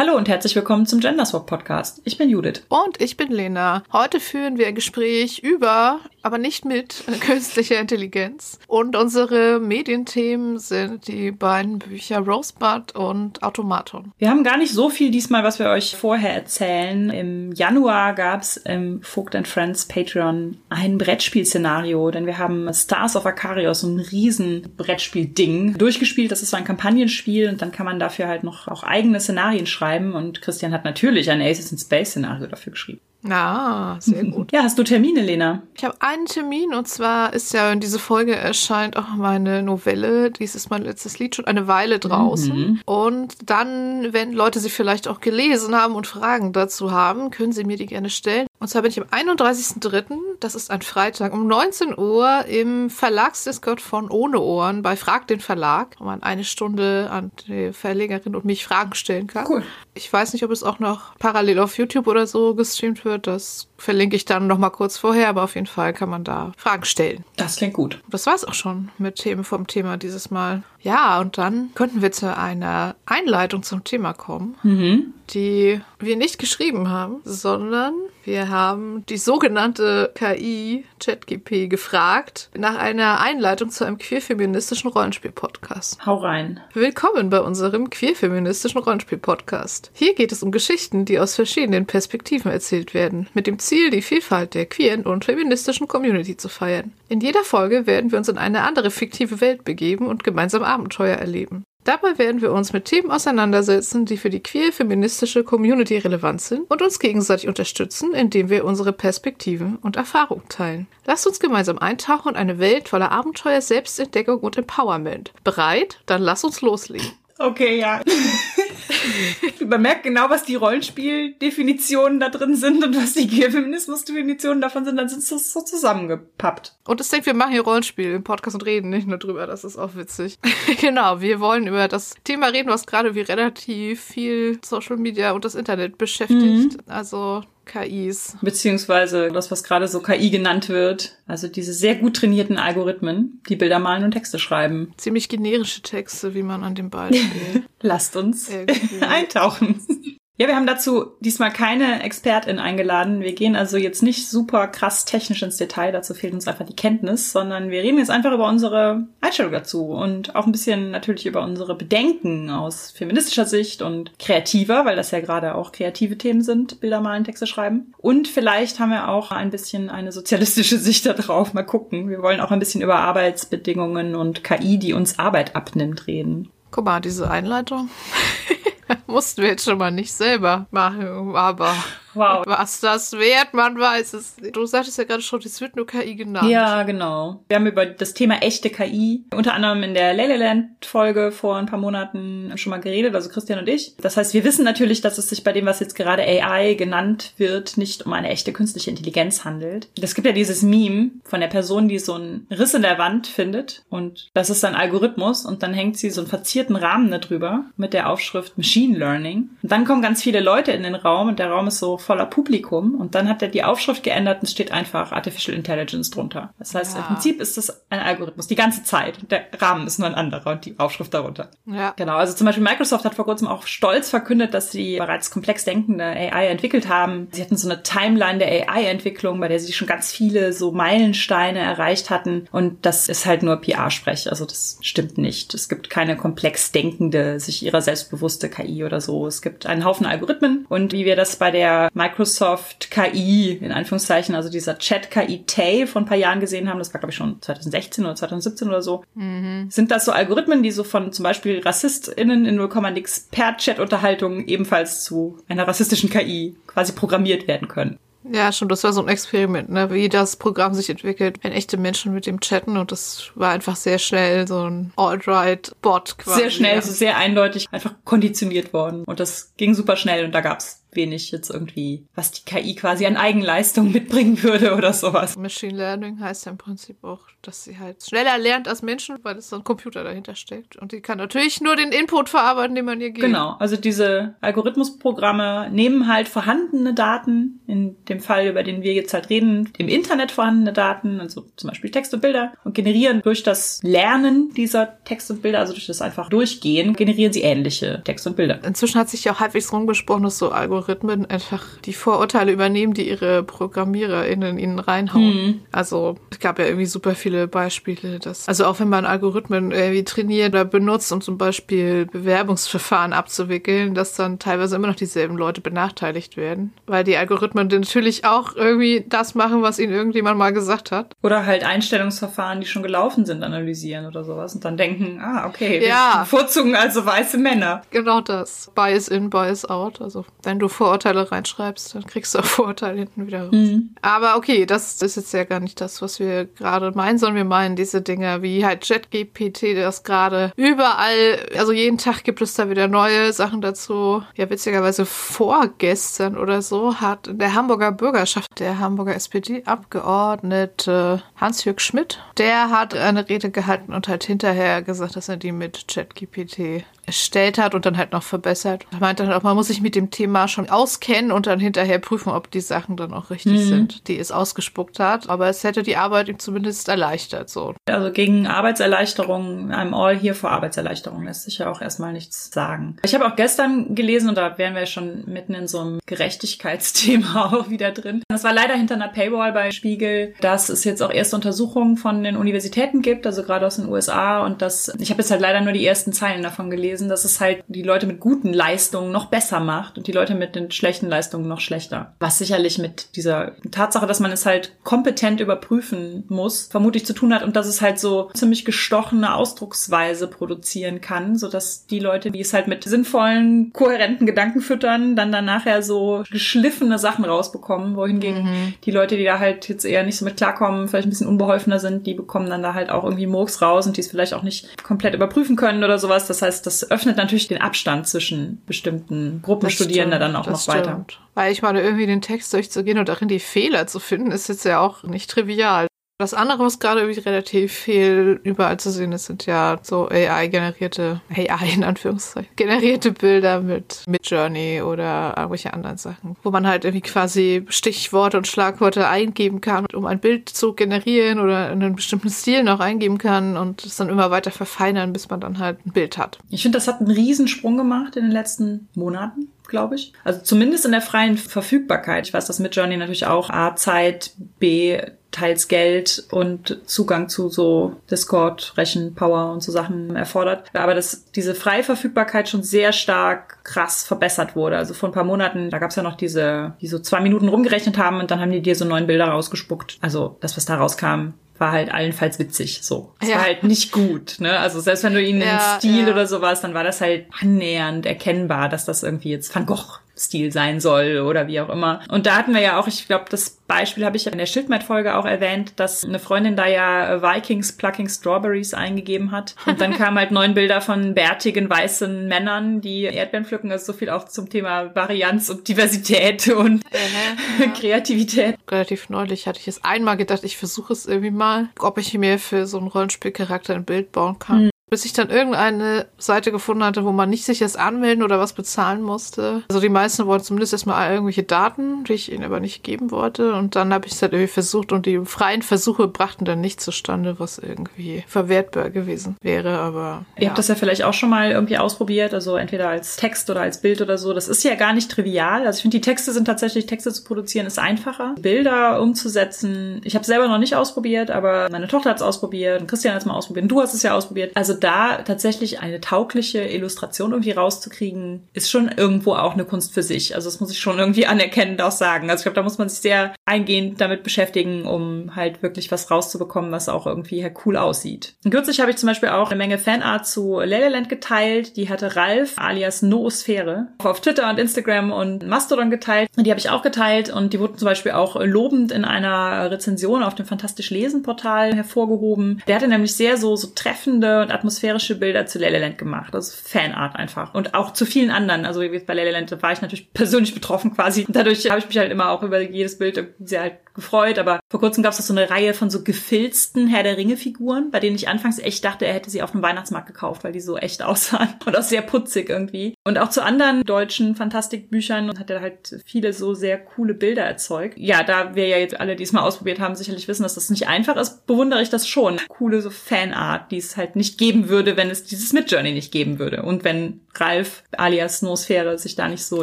Hallo und herzlich willkommen zum Genderswap Podcast. Ich bin Judith. Und ich bin Lena. Heute führen wir ein Gespräch über, aber nicht mit künstlicher Intelligenz. Und unsere Medienthemen sind die beiden Bücher Rosebud und Automaton. Wir haben gar nicht so viel diesmal, was wir euch vorher erzählen. Im Januar gab es im Vogt and Friends Patreon ein Brettspielszenario, denn wir haben Stars of Akarios, so ein riesen Brettspiel-Ding, durchgespielt. Das ist so ein Kampagnenspiel und dann kann man dafür halt noch auch eigene Szenarien schreiben und Christian hat natürlich ein Aces in Space Szenario dafür geschrieben. Ah, sehr gut. Ja, hast du Termine, Lena? Ich habe einen Termin und zwar ist ja in diese Folge erscheint auch meine Novelle, dies ist mein letztes Lied, schon eine Weile draußen. Mhm. Und dann, wenn Leute sie vielleicht auch gelesen haben und Fragen dazu haben, können sie mir die gerne stellen. Und zwar bin ich am 31.03., das ist ein Freitag, um 19 Uhr im Verlagsdiscord von Ohne Ohren bei Frag den Verlag, wo man eine Stunde an die Verlegerin und mich Fragen stellen kann. Cool. Ich weiß nicht, ob es auch noch parallel auf YouTube oder so gestreamt wird. Das verlinke ich dann noch mal kurz vorher, aber auf jeden Fall kann man da Fragen stellen. Das klingt gut. Das war's auch schon mit Themen vom Thema dieses Mal. Ja, und dann könnten wir zu einer Einleitung zum Thema kommen, mhm. die wir nicht geschrieben haben, sondern wir haben die sogenannte KI ChatGP gefragt nach einer Einleitung zu einem queerfeministischen Rollenspiel-Podcast. Hau rein. Willkommen bei unserem queerfeministischen Rollenspiel-Podcast. Hier geht es um Geschichten, die aus verschiedenen Perspektiven erzählt werden, mit dem Ziel, die Vielfalt der queeren und feministischen Community zu feiern. In jeder Folge werden wir uns in eine andere fiktive Welt begeben und gemeinsam Abenteuer erleben. Dabei werden wir uns mit Themen auseinandersetzen, die für die queer-feministische Community relevant sind und uns gegenseitig unterstützen, indem wir unsere Perspektiven und Erfahrungen teilen. Lasst uns gemeinsam eintauchen in eine Welt voller Abenteuer, Selbstentdeckung und Empowerment. Bereit? Dann lass uns loslegen. Okay, ja. Man merkt genau, was die Rollenspieldefinitionen da drin sind und was die Queer-Feminismus-Definitionen davon sind, dann sind sie so zusammengepappt. Und ich denke, wir machen hier Rollenspiel im Podcast und reden nicht nur drüber, das ist auch witzig. genau, wir wollen über das Thema reden, was gerade wie relativ viel Social Media und das Internet beschäftigt. Mhm. Also KIs. Beziehungsweise das, was gerade so KI genannt wird. Also diese sehr gut trainierten Algorithmen, die Bilder malen und Texte schreiben. Ziemlich generische Texte, wie man an dem Beispiel. Lasst uns eintauchen. Ja, wir haben dazu diesmal keine Expertin eingeladen. Wir gehen also jetzt nicht super krass technisch ins Detail, dazu fehlt uns einfach die Kenntnis, sondern wir reden jetzt einfach über unsere Einstellung dazu und auch ein bisschen natürlich über unsere Bedenken aus feministischer Sicht und kreativer, weil das ja gerade auch kreative Themen sind, Bilder malen, Texte schreiben. Und vielleicht haben wir auch ein bisschen eine sozialistische Sicht darauf. Mal gucken. Wir wollen auch ein bisschen über Arbeitsbedingungen und KI, die uns Arbeit abnimmt, reden. Guck mal, diese Einleitung. Mussten wir jetzt schon mal nicht selber machen, aber Wow. Was das wert, man weiß es. Du sagtest ja gerade schon, es wird nur KI genannt. Ja, genau. Wir haben über das Thema echte KI unter anderem in der Leleland-Folge vor ein paar Monaten schon mal geredet, also Christian und ich. Das heißt, wir wissen natürlich, dass es sich bei dem, was jetzt gerade AI genannt wird, nicht um eine echte künstliche Intelligenz handelt. Es gibt ja dieses Meme von der Person, die so einen Riss in der Wand findet und das ist ein Algorithmus und dann hängt sie so einen verzierten Rahmen darüber mit der Aufschrift Machine Learning. Und dann kommen ganz viele Leute in den Raum und der Raum ist so voller Publikum und dann hat er die Aufschrift geändert und es steht einfach Artificial Intelligence drunter. Das heißt, ja. im Prinzip ist das ein Algorithmus die ganze Zeit. Der Rahmen ist nur ein anderer und die Aufschrift darunter. Ja. Genau. Also zum Beispiel Microsoft hat vor kurzem auch stolz verkündet, dass sie bereits komplex denkende AI entwickelt haben. Sie hatten so eine Timeline der AI-Entwicklung, bei der sie schon ganz viele so Meilensteine erreicht hatten und das ist halt nur PR-Sprech. Also das stimmt nicht. Es gibt keine komplex denkende, sich ihrer selbstbewusste KI oder so. Es gibt einen Haufen Algorithmen und wie wir das bei der Microsoft KI, in Anführungszeichen, also dieser Chat-KI Tay von ein paar Jahren gesehen haben, das war glaube ich schon 2016 oder 2017 oder so, mhm. sind das so Algorithmen, die so von zum Beispiel RassistInnen in 0, nix per Chat-Unterhaltung ebenfalls zu einer rassistischen KI quasi programmiert werden können. Ja, schon, das war so ein Experiment, ne? wie das Programm sich entwickelt, wenn echte Menschen mit dem chatten und das war einfach sehr schnell so ein Alt-Right-Bot quasi. Sehr schnell, so sehr eindeutig einfach konditioniert worden und das ging super schnell und da gab's wenig jetzt irgendwie, was die KI quasi an Eigenleistung mitbringen würde oder sowas. Machine Learning heißt ja im Prinzip auch, dass sie halt schneller lernt als Menschen, weil es so ein Computer dahinter steckt. Und die kann natürlich nur den Input verarbeiten, den man ihr gibt. Genau, also diese Algorithmusprogramme nehmen halt vorhandene Daten, in dem Fall, über den wir jetzt halt reden, im Internet vorhandene Daten, also zum Beispiel Text und Bilder, und generieren durch das Lernen dieser Text und Bilder, also durch das einfach Durchgehen, generieren sie ähnliche Text und Bilder. Inzwischen hat sich ja auch halbwegs rumgesprochen, dass so Algorithmen einfach die Vorurteile übernehmen, die ihre ProgrammiererInnen ihnen reinhauen. Mhm. Also es gab ja irgendwie super viele Beispiele, dass, also auch wenn man Algorithmen irgendwie trainiert oder benutzt, um zum Beispiel Bewerbungsverfahren abzuwickeln, dass dann teilweise immer noch dieselben Leute benachteiligt werden. Weil die Algorithmen natürlich auch irgendwie das machen, was ihnen irgendjemand mal gesagt hat. Oder halt Einstellungsverfahren, die schon gelaufen sind, analysieren oder sowas und dann denken, ah, okay, Ja. wir bevorzugen also weiße Männer. Genau das. Bias in, Bias out. Also wenn du Vorurteile reinschreibst, dann kriegst du auch Vorurteile hinten wieder raus. Aber okay, das ist jetzt ja gar nicht das, was wir gerade meinen, sondern wir meinen diese Dinge wie halt ChatGPT, das gerade überall, also jeden Tag gibt es da wieder neue Sachen dazu. Ja, witzigerweise vorgestern oder so hat in der Hamburger Bürgerschaft der Hamburger SPD-Abgeordnete Hans-Jörg Schmidt, der hat eine Rede gehalten und halt hinterher gesagt, dass er die mit ChatGPT erstellt hat und dann halt noch verbessert. Er meinte dann auch, man muss sich mit dem Thema schon auskennen und dann hinterher prüfen, ob die Sachen dann auch richtig sind, die es ausgespuckt hat. Aber es hätte die Arbeit ihm zumindest erleichtert, so. Also gegen Arbeitserleichterung, I'm all here for Arbeitserleichterung, lässt sich ja auch erstmal nichts sagen. Ich habe auch gestern gelesen, und da wären wir schon mitten in so einem Gerechtigkeitsthema auch wieder drin. Das war leider hinter einer Paywall bei Spiegel, dass es jetzt auch erste Untersuchungen von den Universitäten gibt, also gerade aus den USA. Und das, ich habe jetzt halt leider nur die ersten Zeilen davon gelesen, dass es halt die Leute mit guten Leistungen noch besser macht und die Leute mit den schlechten Leistungen noch schlechter. Was sicherlich mit dieser Tatsache, dass man es halt kompetent überprüfen muss, vermutlich zu tun hat und dass es halt so ziemlich gestochene Ausdrucksweise produzieren kann, so dass die Leute, die es halt mit sinnvollen, kohärenten Gedanken füttern, dann dann nachher so geschliffene Sachen rausbekommen, wohingegen die Leute, die da halt jetzt eher nicht so mit klarkommen, vielleicht ein bisschen unbeholfener sind, die bekommen dann da halt auch irgendwie Murks raus und die es vielleicht auch nicht komplett überprüfen können oder sowas. Das heißt, das öffnet natürlich den Abstand zwischen bestimmten Gruppen Das Studierender stimmt, dann auch noch weiter. stimmt. Weil ich meine, irgendwie den Text durchzugehen und darin die Fehler zu finden, ist jetzt ja auch nicht trivial. Das andere, was gerade irgendwie relativ viel überall zu sehen ist, sind ja so AI-generierte, AI in Anführungszeichen, generierte Bilder mit, mit Journey oder irgendwelche anderen Sachen, wo man halt irgendwie quasi Stichworte und Schlagworte eingeben kann, um ein Bild zu generieren oder in einen bestimmten Stil noch eingeben kann und es dann immer weiter verfeinern, bis man dann halt ein Bild hat. Ich finde, das hat einen Riesensprung gemacht in den letzten Monaten, glaube ich. Also zumindest in der freien Verfügbarkeit. Ich weiß, dass Midjourney natürlich auch A, Zeit, B, teils Geld und Zugang zu so Discord, Rechenpower und so Sachen erfordert. Aber dass diese freie Verfügbarkeit schon sehr stark krass verbessert wurde. Also vor ein paar Monaten, da gab es ja noch diese, die so zwei Minuten rumgerechnet haben und dann haben die dir so neun Bilder rausgespuckt. Also das, was da rauskam, war halt allenfalls witzig. So. Es Ja. war halt nicht gut, ne? Also selbst wenn du ihnen Ja, den Stil ja. oder sowas, dann war das halt annähernd erkennbar, dass das irgendwie jetzt Van Gogh Stil sein soll oder wie auch immer. Und da hatten wir ja auch, ich glaube, das Beispiel habe ich ja in der Schildmeid-Folge auch erwähnt, dass eine Freundin da ja äh, Vikings Plucking Strawberries eingegeben hat. Und dann kamen halt neun Bilder von bärtigen weißen Männern, die Erdbeeren pflücken. Also so viel auch zum Thema Varianz und Diversität und Kreativität. relativ neulich hatte ich es einmal gedacht, ich versuche es irgendwie mal, ob ich mir für so einen Rollenspielcharakter ein Bild bauen kann. Bis ich dann irgendeine Seite gefunden hatte, wo man nicht sich erst anmelden oder was bezahlen musste. Also die meisten wollten zumindest erstmal irgendwelche Daten, die ich ihnen aber nicht geben wollte. Und dann habe ich es halt irgendwie versucht und die freien Versuche brachten dann nicht zustande, was irgendwie verwertbar gewesen wäre. Aber Ihr habt das ja vielleicht auch schon mal irgendwie ausprobiert, also entweder als Text oder als Bild oder so. Das ist ja gar nicht trivial. Also ich finde, die Texte sind tatsächlich, Texte zu produzieren ist einfacher. Bilder umzusetzen, ich habe selber noch nicht ausprobiert, aber meine Tochter hat es ausprobiert und Christian hat es mal ausprobiert und du hast es ja ausprobiert. Also da tatsächlich eine taugliche Illustration irgendwie rauszukriegen, ist schon irgendwo auch eine Kunst für sich. Also das muss ich schon irgendwie anerkennend auch sagen. Also ich glaube, da muss man sich sehr eingehend damit beschäftigen, um halt wirklich was rauszubekommen, was auch irgendwie halt cool aussieht. Und kürzlich habe ich zum Beispiel auch eine Menge Fanart zu Leleland geteilt. Die hatte Ralf alias Noosphäre auf Twitter und Instagram und Mastodon geteilt. Und die habe ich auch geteilt und die wurden zum Beispiel auch lobend in einer Rezension auf dem Fantastisch Lesen Portal hervorgehoben. Der hatte nämlich sehr so, so treffende und atmosphärische Bilder zu Leleland gemacht. Also Fanart einfach. Und auch zu vielen anderen. Also bei Leleland war ich natürlich persönlich betroffen quasi. Dadurch habe ich mich halt immer auch über jedes Bild sehr halt gefreut. Aber vor kurzem gab es so eine Reihe von so gefilzten Herr der Ringe-Figuren, bei denen ich anfangs echt dachte, er hätte sie auf dem Weihnachtsmarkt gekauft, weil die so echt aussahen. Und auch sehr putzig irgendwie. Und auch zu anderen deutschen Fantastikbüchern hat er halt viele so sehr coole Bilder erzeugt. Ja, da wir ja jetzt alle, die es mal ausprobiert haben, sicherlich wissen, dass das nicht einfach ist, bewundere ich das schon. Coole so Fanart, die es halt nicht geben würde, wenn es dieses Midjourney nicht geben würde. Und wenn Ralf alias Nosphäre sich da nicht so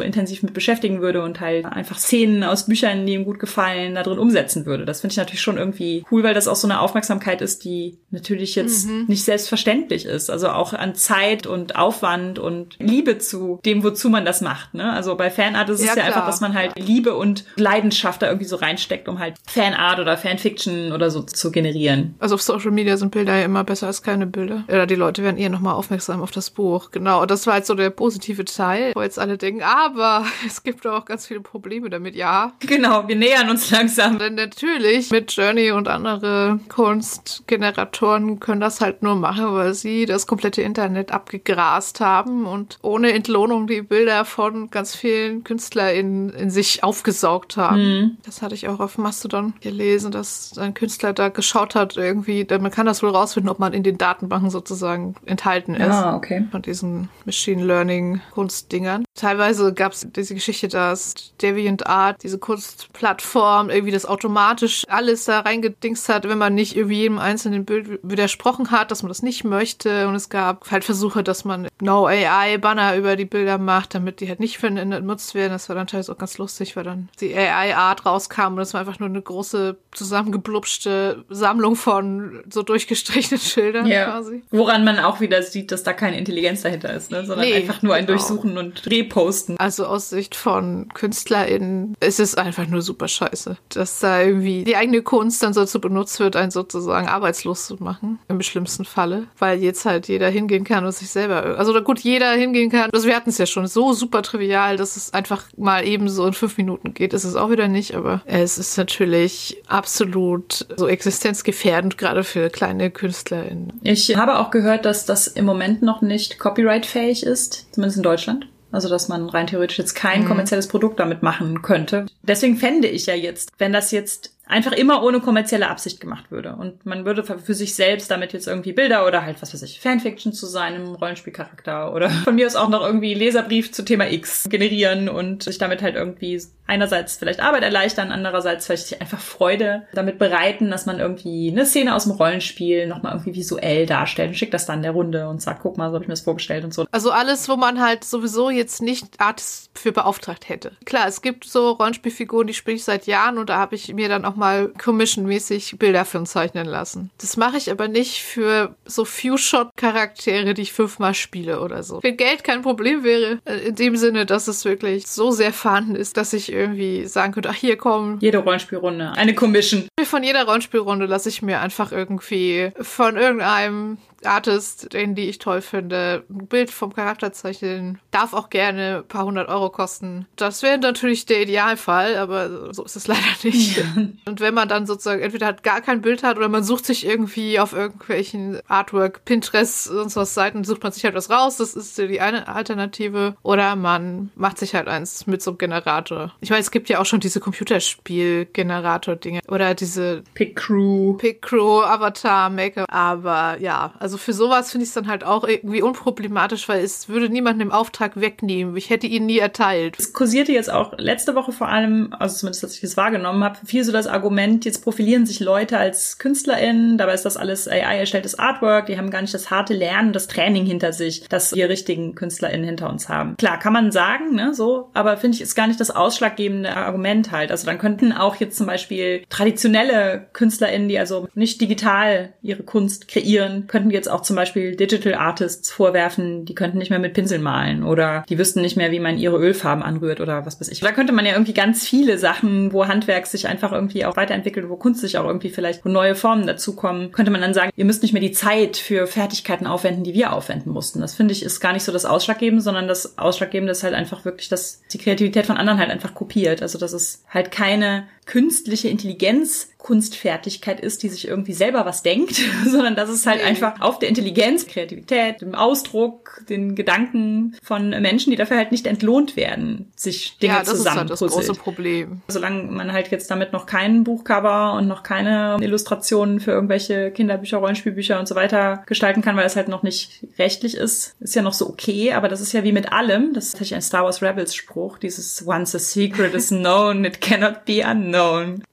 intensiv mit beschäftigen würde und halt einfach Szenen aus Büchern, die ihm gut gefallen, da drin umsetzen würde. Das finde ich natürlich schon irgendwie cool, weil das auch so eine Aufmerksamkeit ist, die natürlich jetzt mhm. nicht selbstverständlich ist. Also auch an Zeit und Aufwand und Liebe zu dem, wozu man das macht. Ne? Also bei Fanart ist es ja, ja einfach, dass man halt Liebe und Leidenschaft da irgendwie so reinsteckt, um halt Fanart oder Fanfiction oder so zu generieren. Also auf Social Media sind Bilder ja immer besser als keine Bilder. Oder die Leute werden eher nochmal aufmerksam auf das Buch. Genau. Und das war halt so der positive Teil, wo jetzt alle denken, aber es gibt auch ganz viele Probleme damit. Ja. Genau, wir nähern uns langsam. Denn natürlich mit Journey und andere Kunstgeneratoren können das halt nur machen, weil sie das komplette Internet abgegrast haben und ohne Entlohnung die Bilder von ganz vielen KünstlerInnen in sich aufgesaugt haben. Mhm. Das hatte ich auch auf Mastodon gelesen, dass ein Künstler da geschaut hat, irgendwie, man kann das wohl rausfinden, ob man in den Datenbanken sozusagen enthalten ist. Ah, okay. Von diesen Machine Learning Kunstdingern. Teilweise gab es diese Geschichte, dass DeviantArt, diese Kunstplattform, irgendwie das automatisch alles da reingedingst hat, wenn man nicht irgendwie jedem einzelnen Bild widersprochen hat, dass man das nicht möchte. Und es gab halt Versuche, dass man No AI Banner über die Bilder macht, damit die halt nicht genutzt werden. Das war dann teilweise auch ganz lustig, weil dann die AI Art rauskam und es war einfach nur eine große zusammengeblubschte Sammlung von so durchgestrichenen Schildern ja. quasi. Woran man auch wieder sieht, dass da keine Intelligenz dahinter ist, ne? sondern nee, einfach nur ein genau. Durchsuchen und Reposten. Also aus Sicht von KünstlerInnen ist es einfach nur super scheiße, dass da irgendwie die eigene Kunst dann so zu benutzt wird, einen sozusagen arbeitslos zu machen, im schlimmsten Falle, weil jetzt halt jeder hingehen kann und sich selber, also gut, jeder hingehen kann, also wir hatten es ja schon, so super trivial, dass es einfach mal eben so in fünf Minuten geht, ist es auch wieder nicht, aber es ist natürlich absolut so existenzgefährdend, gerade für kleine KünstlerInnen. Ich habe auch gehört, dass das im Moment noch nicht copyrightfähig ist, zumindest in Deutschland. Also, dass man rein theoretisch jetzt kein mhm. kommerzielles Produkt damit machen könnte. Deswegen fände ich ja jetzt, wenn das jetzt einfach immer ohne kommerzielle Absicht gemacht würde. Und man würde für sich selbst damit jetzt irgendwie Bilder oder halt, was weiß ich, Fanfiction zu seinem Rollenspielcharakter oder von mir aus auch noch irgendwie Leserbrief zu Thema X generieren und sich damit halt irgendwie einerseits vielleicht Arbeit erleichtern, andererseits vielleicht einfach Freude damit bereiten, dass man irgendwie eine Szene aus dem Rollenspiel nochmal irgendwie visuell darstellt und schickt das dann der Runde und sagt, guck mal, so habe ich mir das vorgestellt und so. Also alles, wo man halt sowieso jetzt nicht Artists für beauftragt hätte. Klar, es gibt so Rollenspielfiguren, die spiele ich seit Jahren und da habe ich mir dann auch mal commission-mäßig Bilder für uns zeichnen lassen. Das mache ich aber nicht für so Few-Shot-Charaktere, die ich fünfmal spiele oder so. Wenn Geld kein Problem wäre, äh, in dem Sinne, dass es wirklich so sehr vorhanden ist, dass ich irgendwie sagen könnte, ach hier komm. Jede Rollenspielrunde, eine Commission. Von jeder Rollenspielrunde lasse ich mir einfach irgendwie von irgendeinem Artist, den die ich toll finde, ein Bild vom Charakter zeichnen, darf auch gerne ein paar hundert Euro kosten. Das wäre natürlich der Idealfall, aber so ist es leider nicht. Ja. Und wenn man dann sozusagen entweder hat gar kein Bild hat oder man sucht sich irgendwie auf irgendwelchen Artwork, Pinterest, sonst was Seiten, sucht man sich halt was raus, das ist die eine Alternative. Oder man macht sich halt eins mit so einem Generator. Ich meine, es gibt ja auch schon diese Computerspiel-Generator-Dinge oder diese Pick Crew, Pick Crew, Avatar, Maker. Aber ja, also also für sowas finde ich es dann halt auch irgendwie unproblematisch, weil es würde niemanden im Auftrag wegnehmen. Ich hätte ihn nie erteilt. Es kursierte jetzt auch letzte Woche vor allem, also zumindest, dass ich das wahrgenommen habe, viel so das Argument, jetzt profilieren sich Leute als KünstlerInnen, dabei ist das alles AI erstelltes Artwork, die haben gar nicht das harte Lernen, das Training hinter sich, dass wir richtigen KünstlerInnen hinter uns haben. Klar, kann man sagen, ne, so, aber finde ich, ist gar nicht das ausschlaggebende Argument halt. Also dann könnten auch jetzt zum Beispiel traditionelle KünstlerInnen, die also nicht digital ihre Kunst kreieren, könnten jetzt auch zum Beispiel Digital Artists vorwerfen, die könnten nicht mehr mit Pinseln malen oder die wüssten nicht mehr, wie man ihre Ölfarben anrührt oder was weiß ich. Da könnte man ja irgendwie ganz viele Sachen, wo Handwerk sich einfach irgendwie auch weiterentwickelt, wo Kunst sich auch irgendwie vielleicht, wo neue Formen dazukommen, könnte man dann sagen, ihr müsst nicht mehr die Zeit für Fertigkeiten aufwenden, die wir aufwenden mussten. Das finde ich ist gar nicht so das Ausschlaggebende, sondern das Ausschlaggebende ist halt einfach wirklich, dass die Kreativität von anderen halt einfach kopiert. Also dass es halt keine künstliche Intelligenz Kunstfertigkeit ist, die sich irgendwie selber was denkt, sondern dass es halt nee. einfach auf der Intelligenz, Kreativität, dem Ausdruck, den Gedanken von Menschen, die dafür halt nicht entlohnt werden, sich Dinge ja, das zusammen ist halt das große Problem. Solange man halt jetzt damit noch kein Buchcover und noch keine Illustrationen für irgendwelche Kinderbücher, Rollenspielbücher und so weiter gestalten kann, weil es halt noch nicht rechtlich ist, ist ja noch so okay, aber das ist ja wie mit allem, das ist tatsächlich ein Star Wars Rebels Spruch, dieses Once a secret is known, it cannot be unknown.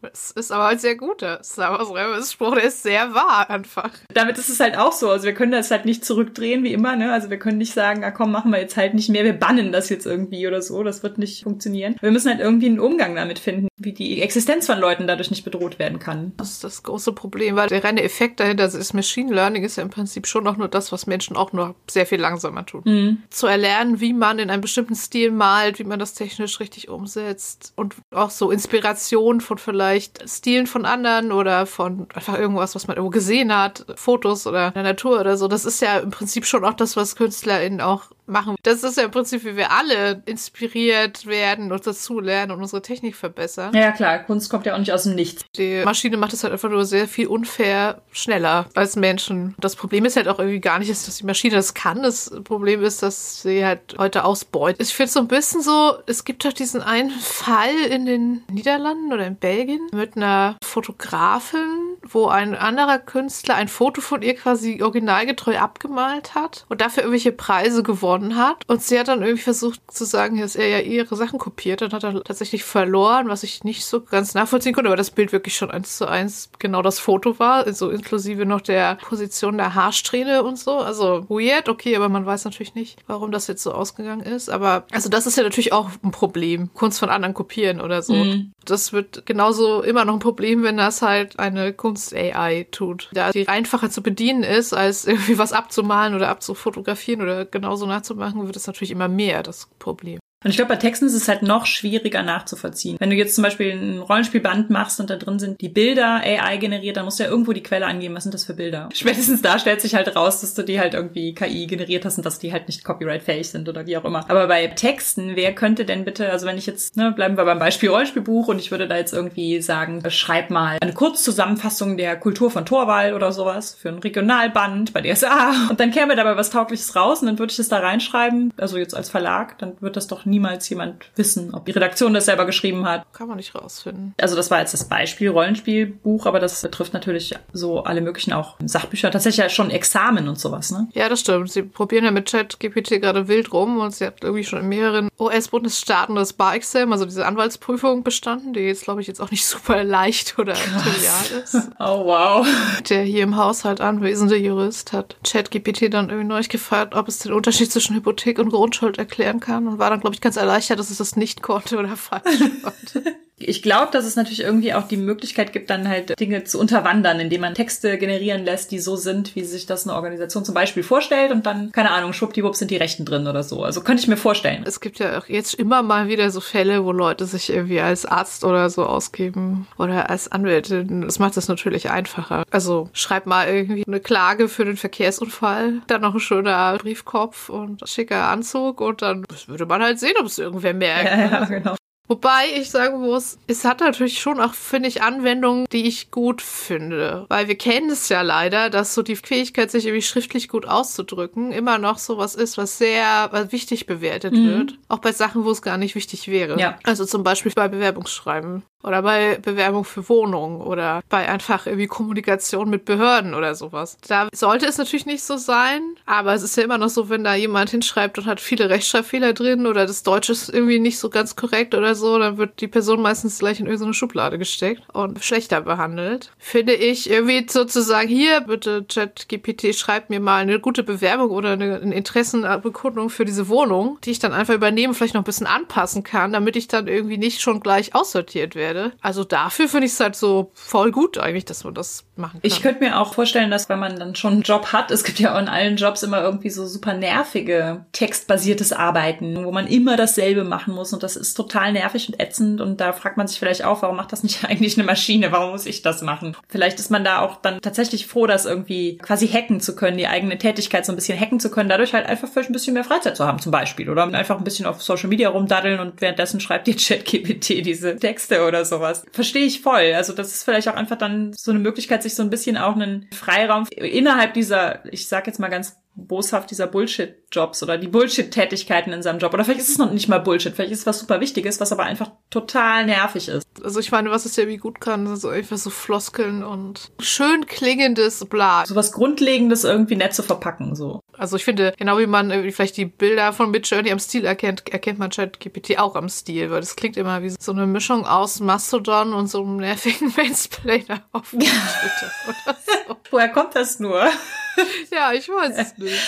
Das ist aber halt sehr guter Star Wars Rebels Spruch, der ist sehr wahr einfach. Damit ist es halt auch so, also wir können das halt nicht zurückdrehen wie immer, ne? Also wir können nicht sagen, ah komm, machen wir jetzt halt nicht mehr, wir bannen das jetzt irgendwie oder so, das wird nicht funktionieren. Wir müssen halt irgendwie einen Umgang damit finden, wie die Existenz von Leuten dadurch nicht bedroht werden kann. Das ist das große Problem, weil der reine Effekt dahinter, also das Machine Learning ist ja im Prinzip schon auch nur das, was Menschen auch nur sehr viel langsamer tun. Mhm. Zu erlernen, wie man in einem bestimmten Stil malt, wie man das technisch richtig umsetzt und auch so Inspiration von vielleicht Stilen von anderen oder von einfach irgendwas, was man irgendwo gesehen hat, Fotos oder in der Natur oder so. Das ist ja im Prinzip schon auch das, was KünstlerInnen auch machen. Das ist ja im Prinzip, wie wir alle inspiriert werden und dazu lernen und unsere Technik verbessern. Ja, klar, Kunst kommt ja auch nicht aus dem Nichts. Die Maschine macht es halt einfach nur sehr viel unfair schneller als Menschen. Das Problem ist halt auch irgendwie gar nicht, dass die Maschine das kann. Das Problem ist, dass sie halt heute ausbeutet. Ich finde es so ein bisschen so, es gibt doch diesen einen Fall in den Niederlanden oder in Belgien mit einer Fotografin, wo ein anderer Künstler ein Foto von ihr quasi originalgetreu abgemalt hat und dafür irgendwelche Preise gewonnen hat. Und sie hat dann irgendwie versucht zu sagen, dass er ja ihre Sachen kopiert. Dann hat er tatsächlich verloren, was ich nicht so ganz nachvollziehen konnte, aber das Bild wirklich schon eins zu eins genau das Foto war, so inklusive noch der Position der Haarsträhne und so. Also weird, okay, aber man weiß natürlich nicht, warum das jetzt so ausgegangen ist. Aber also das ist ja natürlich auch ein Problem. Kunst von anderen kopieren oder so. Mhm. Das wird genauso immer noch ein Problem, wenn das halt eine Kunst-AI tut. Da die einfacher zu bedienen ist, als irgendwie was abzumalen oder abzufotografieren oder genauso nachzumachen, wird es natürlich immer mehr das Problem. Und ich glaube, bei Texten ist es halt noch schwieriger nachzuvollziehen. Wenn du jetzt zum Beispiel ein Rollenspielband machst und da drin sind die Bilder AI generiert, dann musst du ja irgendwo die Quelle angeben, was sind das für Bilder. Spätestens da stellt sich halt raus, dass du die halt irgendwie KI generiert hast und dass die halt nicht copyright-fähig sind oder wie auch immer. Aber bei Texten, wer könnte denn bitte, also wenn ich jetzt, ne, bleiben wir beim Beispiel Rollenspielbuch und ich würde da jetzt irgendwie sagen, schreib mal eine Kurzzusammenfassung der Kultur von Torwall oder sowas für ein Regionalband bei DSA und dann käme dabei was Taugliches raus und dann würde ich das da reinschreiben, also jetzt als Verlag, dann wird das doch nie niemals jemand wissen, ob die Redaktion das selber geschrieben hat. Kann man nicht rausfinden. Also das war jetzt das Beispiel Rollenspielbuch, aber das betrifft natürlich so alle möglichen auch Sachbücher, tatsächlich ja schon Examen und sowas, ne? Ja, das stimmt. Sie probieren ja mit ChatGPT gerade wild rum und sie hat irgendwie schon in mehreren US-Bundesstaaten das Bar-Exam, also diese Anwaltsprüfung bestanden, die jetzt, glaube ich, jetzt auch nicht super leicht oder trivial ist. Oh, wow. Der hier im Haushalt anwesende Jurist hat ChatGPT dann irgendwie neu gefragt, ob es den Unterschied zwischen Hypothek und Grundschuld erklären kann und war dann, glaube ich, ganz erleichtert, dass es das nicht konnte oder falsch konnte. Ich glaube, dass es natürlich irgendwie auch die Möglichkeit gibt, dann halt Dinge zu unterwandern, indem man Texte generieren lässt, die so sind, wie sich das eine Organisation zum Beispiel vorstellt und dann, keine Ahnung, schwuppdiwupp sind die Rechten drin oder so. Also könnte ich mir vorstellen. Es gibt ja auch jetzt immer mal wieder so Fälle, wo Leute sich irgendwie als Arzt oder so ausgeben oder als Anwältin. Das macht es natürlich einfacher. Also schreib mal irgendwie eine Klage für den Verkehrsunfall, dann noch ein schöner Briefkopf und schicker Anzug und dann würde man halt sehen, ob es irgendwer merkt. Ja, ja, genau. Wobei ich sagen muss, es hat natürlich schon auch, finde ich, Anwendungen, die ich gut finde. Weil wir kennen es ja leider, dass so die Fähigkeit, sich irgendwie schriftlich gut auszudrücken, immer noch so was ist, was sehr was wichtig bewertet mhm. wird. Auch bei Sachen, wo es gar nicht wichtig wäre. Ja. Also zum Beispiel bei Bewerbungsschreiben oder bei Bewerbung für Wohnungen oder bei einfach irgendwie Kommunikation mit Behörden oder sowas. Da sollte es natürlich nicht so sein, aber es ist ja immer noch so, wenn da jemand hinschreibt und hat viele Rechtschreibfehler drin oder das Deutsche ist irgendwie nicht so ganz korrekt oder so, dann wird die Person meistens gleich in irgendeine Schublade gesteckt und schlechter behandelt. Finde ich irgendwie sozusagen hier, bitte ChatGPT, schreibt mir mal eine gute Bewerbung oder eine, eine Interessenbekundung für diese Wohnung, die ich dann einfach übernehmen, vielleicht noch ein bisschen anpassen kann, damit ich dann irgendwie nicht schon gleich aussortiert werde werde. Also dafür finde ich es halt so voll gut eigentlich, dass man das machen kann. Ich könnte mir auch vorstellen, dass wenn man dann schon einen Job hat, es gibt ja auch in allen Jobs immer irgendwie so super nervige textbasiertes Arbeiten, wo man immer dasselbe machen muss und das ist total nervig und ätzend und da fragt man sich vielleicht auch, warum macht das nicht eigentlich eine Maschine? Warum muss ich das machen? Vielleicht ist man da auch dann tatsächlich froh, das irgendwie quasi hacken zu können, die eigene Tätigkeit so ein bisschen hacken zu können, dadurch halt einfach vielleicht ein bisschen mehr Freizeit zu haben zum Beispiel oder einfach ein bisschen auf Social Media rumdaddeln und währenddessen schreibt dir ChatGPT diese Texte oder sowas. Verstehe ich voll. Also das ist vielleicht auch einfach dann so eine Möglichkeit, sich so ein bisschen auch einen Freiraum innerhalb dieser, ich sag jetzt mal ganz boshaft dieser Bullshit-Jobs oder die Bullshit-Tätigkeiten in seinem Job. Oder vielleicht ist es noch nicht mal Bullshit, vielleicht ist es was super Wichtiges, was aber einfach total nervig ist. Also ich meine, was es ja wie gut kann, sind so einfach so Floskeln und schön klingendes Bla. So was Grundlegendes irgendwie nett zu verpacken, so. Also ich finde, genau wie man vielleicht die Bilder von Midjourney am Stil erkennt, erkennt man ChatGPT auch am Stil, weil das klingt immer wie so eine Mischung aus Mastodon und so einem nervigen Mansplainer auf Twitter oder so. Woher kommt das nur? ja, ich weiß es nicht.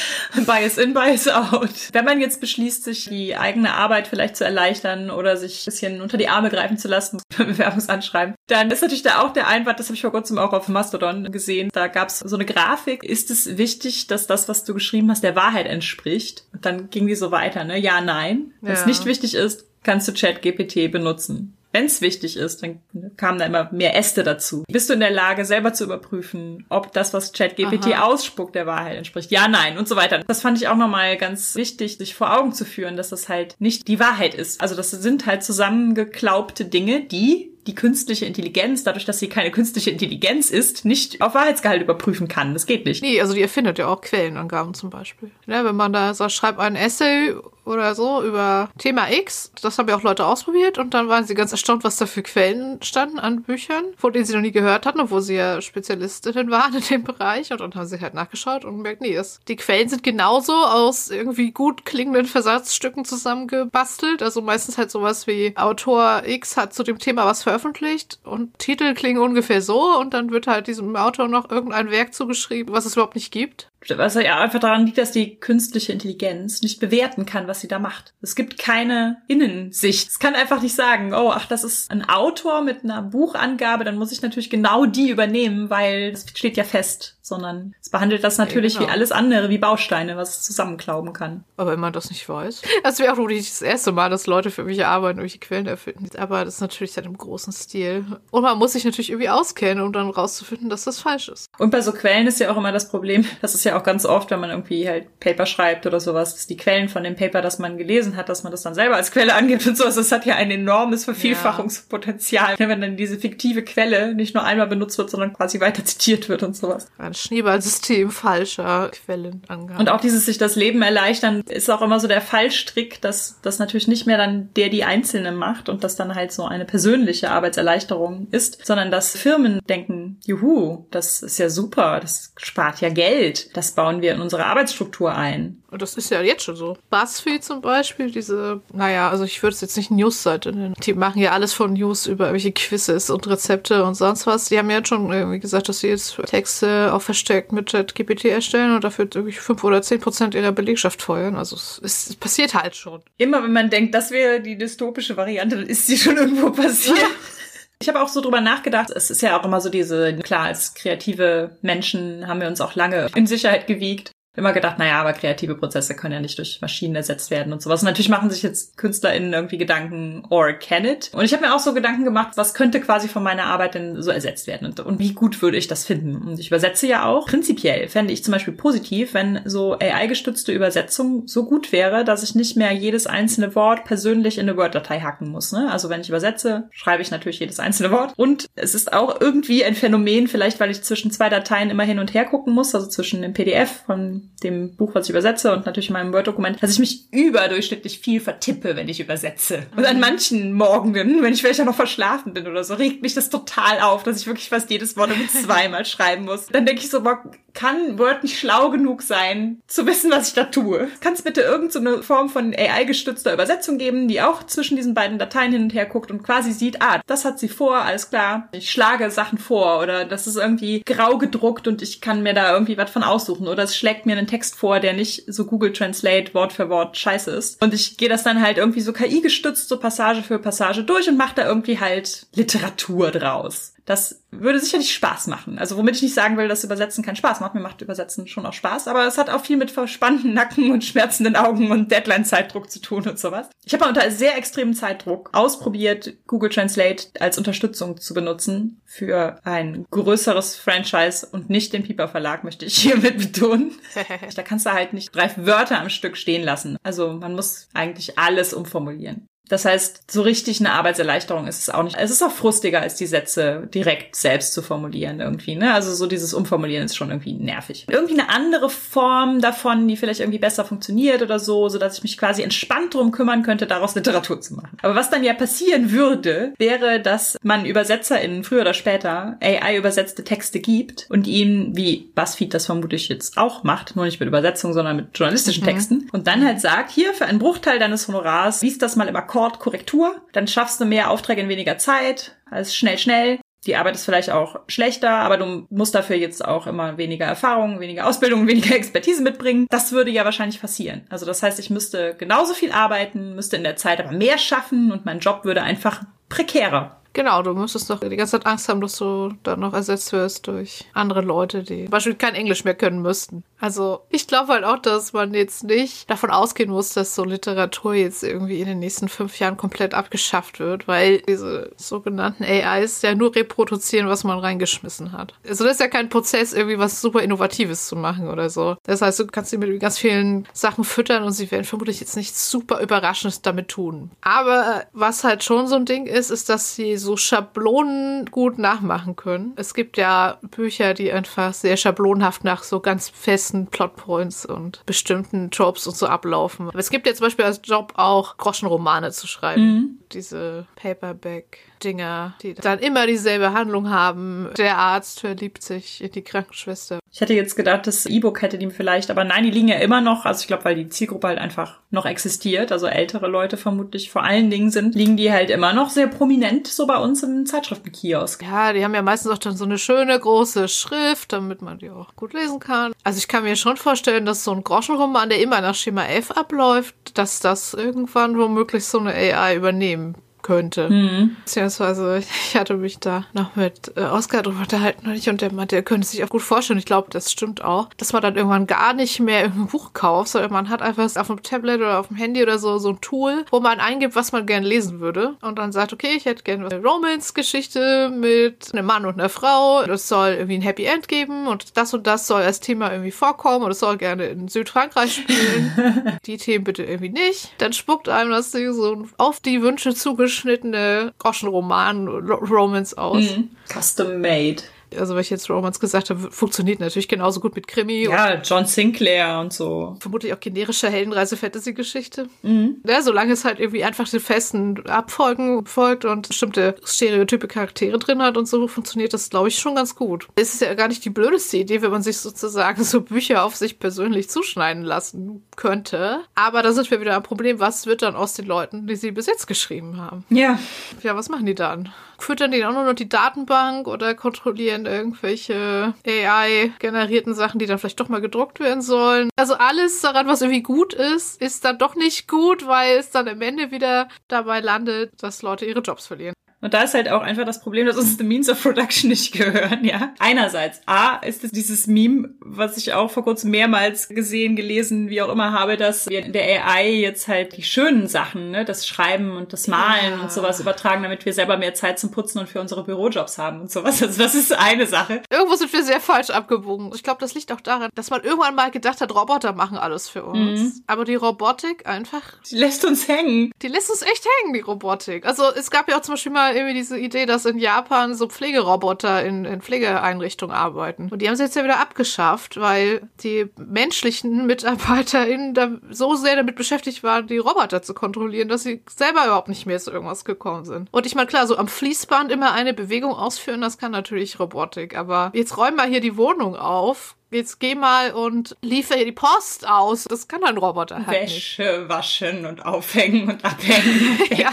Bias in, Bias out. Wenn man jetzt beschließt, sich die eigene Arbeit vielleicht zu erleichtern oder sich ein bisschen unter die Arme greifen zu lassen, Bewerbungsanschreiben, dann ist natürlich da auch der Einwand, das habe ich vor kurzem auch auf Mastodon gesehen, da gab es so eine Grafik, ist es wichtig, dass das, was du geschrieben hast, der Wahrheit entspricht? Und dann ging die so weiter, ne? Ja, nein. Wenn es nicht wichtig ist, kannst du ChatGPT benutzen wenn es wichtig ist, dann kamen da immer mehr Äste dazu. Bist du in der Lage, selber zu überprüfen, ob das, was ChatGPT ausspuckt, der Wahrheit entspricht? Ja, nein und so weiter. Das fand ich auch nochmal ganz wichtig, sich vor Augen zu führen, dass das halt nicht die Wahrheit ist. Also das sind halt zusammengeklaubte Dinge, die die künstliche Intelligenz, dadurch, dass sie keine künstliche Intelligenz ist, nicht auf Wahrheitsgehalt überprüfen kann. Das geht nicht. Nee, also die erfindet ja auch Quellenangaben zum Beispiel. Ja, wenn man da sagt, schreibt ein Essay oder so über Thema X, das haben ja auch Leute ausprobiert und dann waren sie ganz erstaunt, was da für Quellen standen an Büchern, von denen sie noch nie gehört hatten, obwohl sie ja Spezialistinnen waren in dem Bereich. Und dann haben sie halt nachgeschaut und merkt, nee, das, die Quellen sind genauso aus irgendwie gut klingenden Versatzstücken zusammengebastelt, also meistens halt sowas wie Autor X hat zu dem Thema was veröffentlicht und Titel klingen ungefähr so. Und dann wird halt diesem Autor noch irgendein Werk zugeschrieben, was es überhaupt nicht gibt was ja einfach daran liegt, dass die künstliche Intelligenz nicht bewerten kann, was sie da macht. Es gibt keine Innensicht. Es kann einfach nicht sagen, oh, ach, das ist ein Autor mit einer Buchangabe, dann muss ich natürlich genau die übernehmen, weil es steht ja fest, sondern es behandelt das natürlich ja, genau. wie alles andere, wie Bausteine, was es zusammenklauben kann. Aber wenn man das nicht weiß. Das wäre auch nur das erste Mal, dass Leute für mich arbeiten, irgendwelche Quellen erfinden. Aber das ist natürlich dann im großen Stil. Und man muss sich natürlich irgendwie auskennen, um dann rauszufinden, dass das falsch ist. Und bei so Quellen ist ja auch immer das Problem, dass es ja auch ganz oft, wenn man irgendwie halt Paper schreibt oder sowas, dass die Quellen von dem Paper, das man gelesen hat, dass man das dann selber als Quelle angibt und sowas. Das hat ja ein enormes Vervielfachungspotenzial, ja. wenn dann diese fiktive Quelle nicht nur einmal benutzt wird, sondern quasi weiter zitiert wird und sowas. Ein Schneeballsystem falscher Quellenangaben. Und auch dieses sich das Leben erleichtern ist auch immer so der Fallstrick, dass das natürlich nicht mehr dann der die Einzelne macht und das dann halt so eine persönliche Arbeitserleichterung ist, sondern dass Firmen denken, juhu, das ist ja super, das spart ja Geld, das bauen wir in unsere Arbeitsstruktur ein. Und das ist ja jetzt schon so. BuzzFeed zum Beispiel, diese, naja, also ich würde es jetzt nicht News-Seite nennen. Die machen ja alles von News über irgendwelche Quizzes und Rezepte und sonst was. Die haben ja jetzt schon irgendwie gesagt, dass sie jetzt Texte auch verstärkt mit ChatGPT erstellen und dafür irgendwie fünf oder zehn Prozent ihrer Belegschaft feuern. Also es, es, passiert halt schon. Immer wenn man denkt, das wäre die dystopische Variante, dann ist sie schon irgendwo passiert. Ich habe auch so drüber nachgedacht, es ist ja auch immer so diese, klar, als kreative Menschen haben wir uns auch lange in Sicherheit gewiegt immer gedacht, naja, aber kreative Prozesse können ja nicht durch Maschinen ersetzt werden und sowas. Und natürlich machen sich jetzt KünstlerInnen irgendwie Gedanken, or can it? Und ich habe mir auch so Gedanken gemacht, was könnte quasi von meiner Arbeit denn so ersetzt werden und, und wie gut würde ich das finden? Und ich übersetze ja auch. Prinzipiell fände ich zum Beispiel positiv, wenn so AI-gestützte Übersetzung so gut wäre, dass ich nicht mehr jedes einzelne Wort persönlich in eine Word-Datei hacken muss. Ne? Also wenn ich übersetze, schreibe ich natürlich jedes einzelne Wort. Und es ist auch irgendwie ein Phänomen, vielleicht weil ich zwischen zwei Dateien immer hin und her gucken muss, also zwischen dem PDF von dem Buch, was ich übersetze und natürlich meinem Word-Dokument, dass ich mich überdurchschnittlich viel vertippe, wenn ich übersetze. Und an manchen Morgenen, wenn ich vielleicht auch noch verschlafen bin oder so, regt mich das total auf, dass ich wirklich fast jedes Wort mit zweimal schreiben muss. Dann denke ich so, boah, kann Word nicht schlau genug sein, zu wissen, was ich da tue? Kann es bitte irgendeine so Form von AI-gestützter Übersetzung geben, die auch zwischen diesen beiden Dateien hin und her guckt und quasi sieht, ah, das hat sie vor, alles klar. Ich schlage Sachen vor oder das ist irgendwie grau gedruckt und ich kann mir da irgendwie was von aussuchen oder es schlägt mir einen Text vor, der nicht so Google Translate Wort für Wort scheiße ist. Und ich gehe das dann halt irgendwie so KI-gestützt, so Passage für Passage durch und mache da irgendwie halt Literatur draus. Das würde sicherlich Spaß machen. Also womit ich nicht sagen will, dass Übersetzen keinen Spaß macht. Mir macht Übersetzen schon auch Spaß, aber es hat auch viel mit verspannten Nacken und schmerzenden Augen und Deadline-Zeitdruck zu tun und sowas. Ich habe unter sehr extremem Zeitdruck ausprobiert, Google Translate als Unterstützung zu benutzen für ein größeres Franchise und nicht den Piper Verlag, möchte ich hiermit betonen. da kannst du halt nicht drei Wörter am Stück stehen lassen. Also man muss eigentlich alles umformulieren. Das heißt, so richtig eine Arbeitserleichterung ist es auch nicht. Es ist auch frustiger, als die Sätze direkt selbst zu formulieren irgendwie. Ne? Also so dieses Umformulieren ist schon irgendwie nervig. Irgendwie eine andere Form davon, die vielleicht irgendwie besser funktioniert oder so, so dass ich mich quasi entspannt drum kümmern könnte, daraus Literatur zu machen. Aber was dann ja passieren würde, wäre, dass man ÜbersetzerInnen früher oder später AI-übersetzte Texte gibt und ihnen, wie BuzzFeed das vermutlich jetzt auch macht, nur nicht mit Übersetzung, sondern mit journalistischen mhm. Texten, und dann halt sagt, hier für einen Bruchteil deines Honorars, liest das mal im Akkord Akkordkorrektur. Dann schaffst du mehr Aufträge in weniger Zeit als schnell, schnell. Die Arbeit ist vielleicht auch schlechter, aber du musst dafür jetzt auch immer weniger Erfahrung, weniger Ausbildung, weniger Expertise mitbringen. Das würde ja wahrscheinlich passieren. Also das heißt, ich müsste genauso viel arbeiten, müsste in der Zeit aber mehr schaffen und mein Job würde einfach prekärer Genau, du müsstest doch die ganze Zeit Angst haben, dass du dann noch ersetzt wirst durch andere Leute, die zum Beispiel kein Englisch mehr können müssten. Also ich glaube halt auch, dass man jetzt nicht davon ausgehen muss, dass so Literatur jetzt irgendwie in den nächsten fünf Jahren komplett abgeschafft wird, weil diese sogenannten AIs ja nur reproduzieren, was man reingeschmissen hat. Also das ist ja kein Prozess, irgendwie was super Innovatives zu machen oder so. Das heißt, du kannst sie mit ganz vielen Sachen füttern und sie werden vermutlich jetzt nichts super Überraschendes damit tun. Aber was halt schon so ein Ding ist, ist, dass sie so so Schablonen gut nachmachen können. Es gibt ja Bücher, die einfach sehr schablonhaft nach so ganz festen Plotpoints und bestimmten Tropes und so ablaufen. Aber es gibt ja zum Beispiel als Job auch Groschenromane zu schreiben. Mhm. Diese Paperback Dinger, die dann immer dieselbe Handlung haben. Der Arzt verliebt sich in die Krankenschwester. Ich hätte jetzt gedacht, das E-Book hätte die vielleicht, aber nein, die liegen ja immer noch. Also ich glaube, weil die Zielgruppe halt einfach noch existiert, also ältere Leute vermutlich vor allen Dingen sind, liegen die halt immer noch sehr prominent so bei uns im Zeitschriftenkiosk. Ja, die haben ja meistens auch dann so eine schöne große Schrift, damit man die auch gut lesen kann. Also ich kann mir schon vorstellen, dass so ein Groschenroman, der immer nach Schema F abläuft, dass das irgendwann womöglich so eine AI übernehmen könnte. Mhm. Beziehungsweise ich hatte mich da noch mit äh, Oskar drüber unterhalten und der meinte, er könnte sich auch gut vorstellen, ich glaube, das stimmt auch, dass man dann irgendwann gar nicht mehr ein Buch kauft, sondern man hat einfach auf dem Tablet oder auf dem Handy oder so so ein Tool, wo man eingibt, was man gerne lesen würde und dann sagt, okay, ich hätte gerne eine Romance-Geschichte mit einem Mann und einer Frau. Es soll irgendwie ein Happy End geben und das und das soll als Thema irgendwie vorkommen und es soll gerne in Südfrankreich spielen. die Themen bitte irgendwie nicht. Dann spuckt einem das Ding so auf die Wünsche zugeschnitten zugeschnittene Groschenroman-Romance aus. Mhm. Custom made also weil ich jetzt Romance gesagt habe, funktioniert natürlich genauso gut mit Krimi. Ja, John Sinclair und so. Vermutlich auch generische Heldenreise-Fantasy-Geschichte. Mhm. Ja, solange es halt irgendwie einfach den festen Abfolgen folgt und bestimmte stereotype Charaktere drin hat und so, funktioniert das, glaube ich, schon ganz gut. Es ist ja gar nicht die blödeste Idee, wenn man sich sozusagen so Bücher auf sich persönlich zuschneiden lassen könnte. Aber da sind wir wieder am Problem, was wird dann aus den Leuten, die sie bis jetzt geschrieben haben? Ja. Ja, was machen die dann? Füttern die auch nur noch die Datenbank oder kontrollieren irgendwelche AI-generierten Sachen, die dann vielleicht doch mal gedruckt werden sollen? Also alles daran, was irgendwie gut ist, ist dann doch nicht gut, weil es dann am Ende wieder dabei landet, dass Leute ihre Jobs verlieren. Und da ist halt auch einfach das Problem, dass uns die Means of Production nicht gehören, ja. Einerseits, A, ist es dieses Meme, was ich auch vor kurzem mehrmals gesehen, gelesen, wie auch immer habe, dass wir in der AI jetzt halt die schönen Sachen, ne, das Schreiben und das Malen ja. und sowas übertragen, damit wir selber mehr Zeit zum Putzen und für unsere Bürojobs haben und sowas. Also das ist eine Sache. Irgendwo sind wir sehr falsch abgebogen. Ich glaube, das liegt auch daran, dass man irgendwann mal gedacht hat, Roboter machen alles für uns. Mhm. Aber die Robotik einfach. Die lässt uns hängen. Die lässt uns echt hängen, die Robotik. Also es gab ja auch zum Beispiel mal irgendwie diese Idee, dass in Japan so Pflegeroboter in, in Pflegeeinrichtungen arbeiten. Und die haben sie jetzt ja wieder abgeschafft, weil die menschlichen MitarbeiterInnen da so sehr damit beschäftigt waren, die Roboter zu kontrollieren, dass sie selber überhaupt nicht mehr zu irgendwas gekommen sind. Und ich meine, klar, so am Fließband immer eine Bewegung ausführen, das kann natürlich Robotik. Aber jetzt räum mal hier die Wohnung auf jetzt geh mal und liefere die Post aus. Das kann ein Roboter halt Wäsche nicht. waschen und aufhängen und abhängen. Und ja,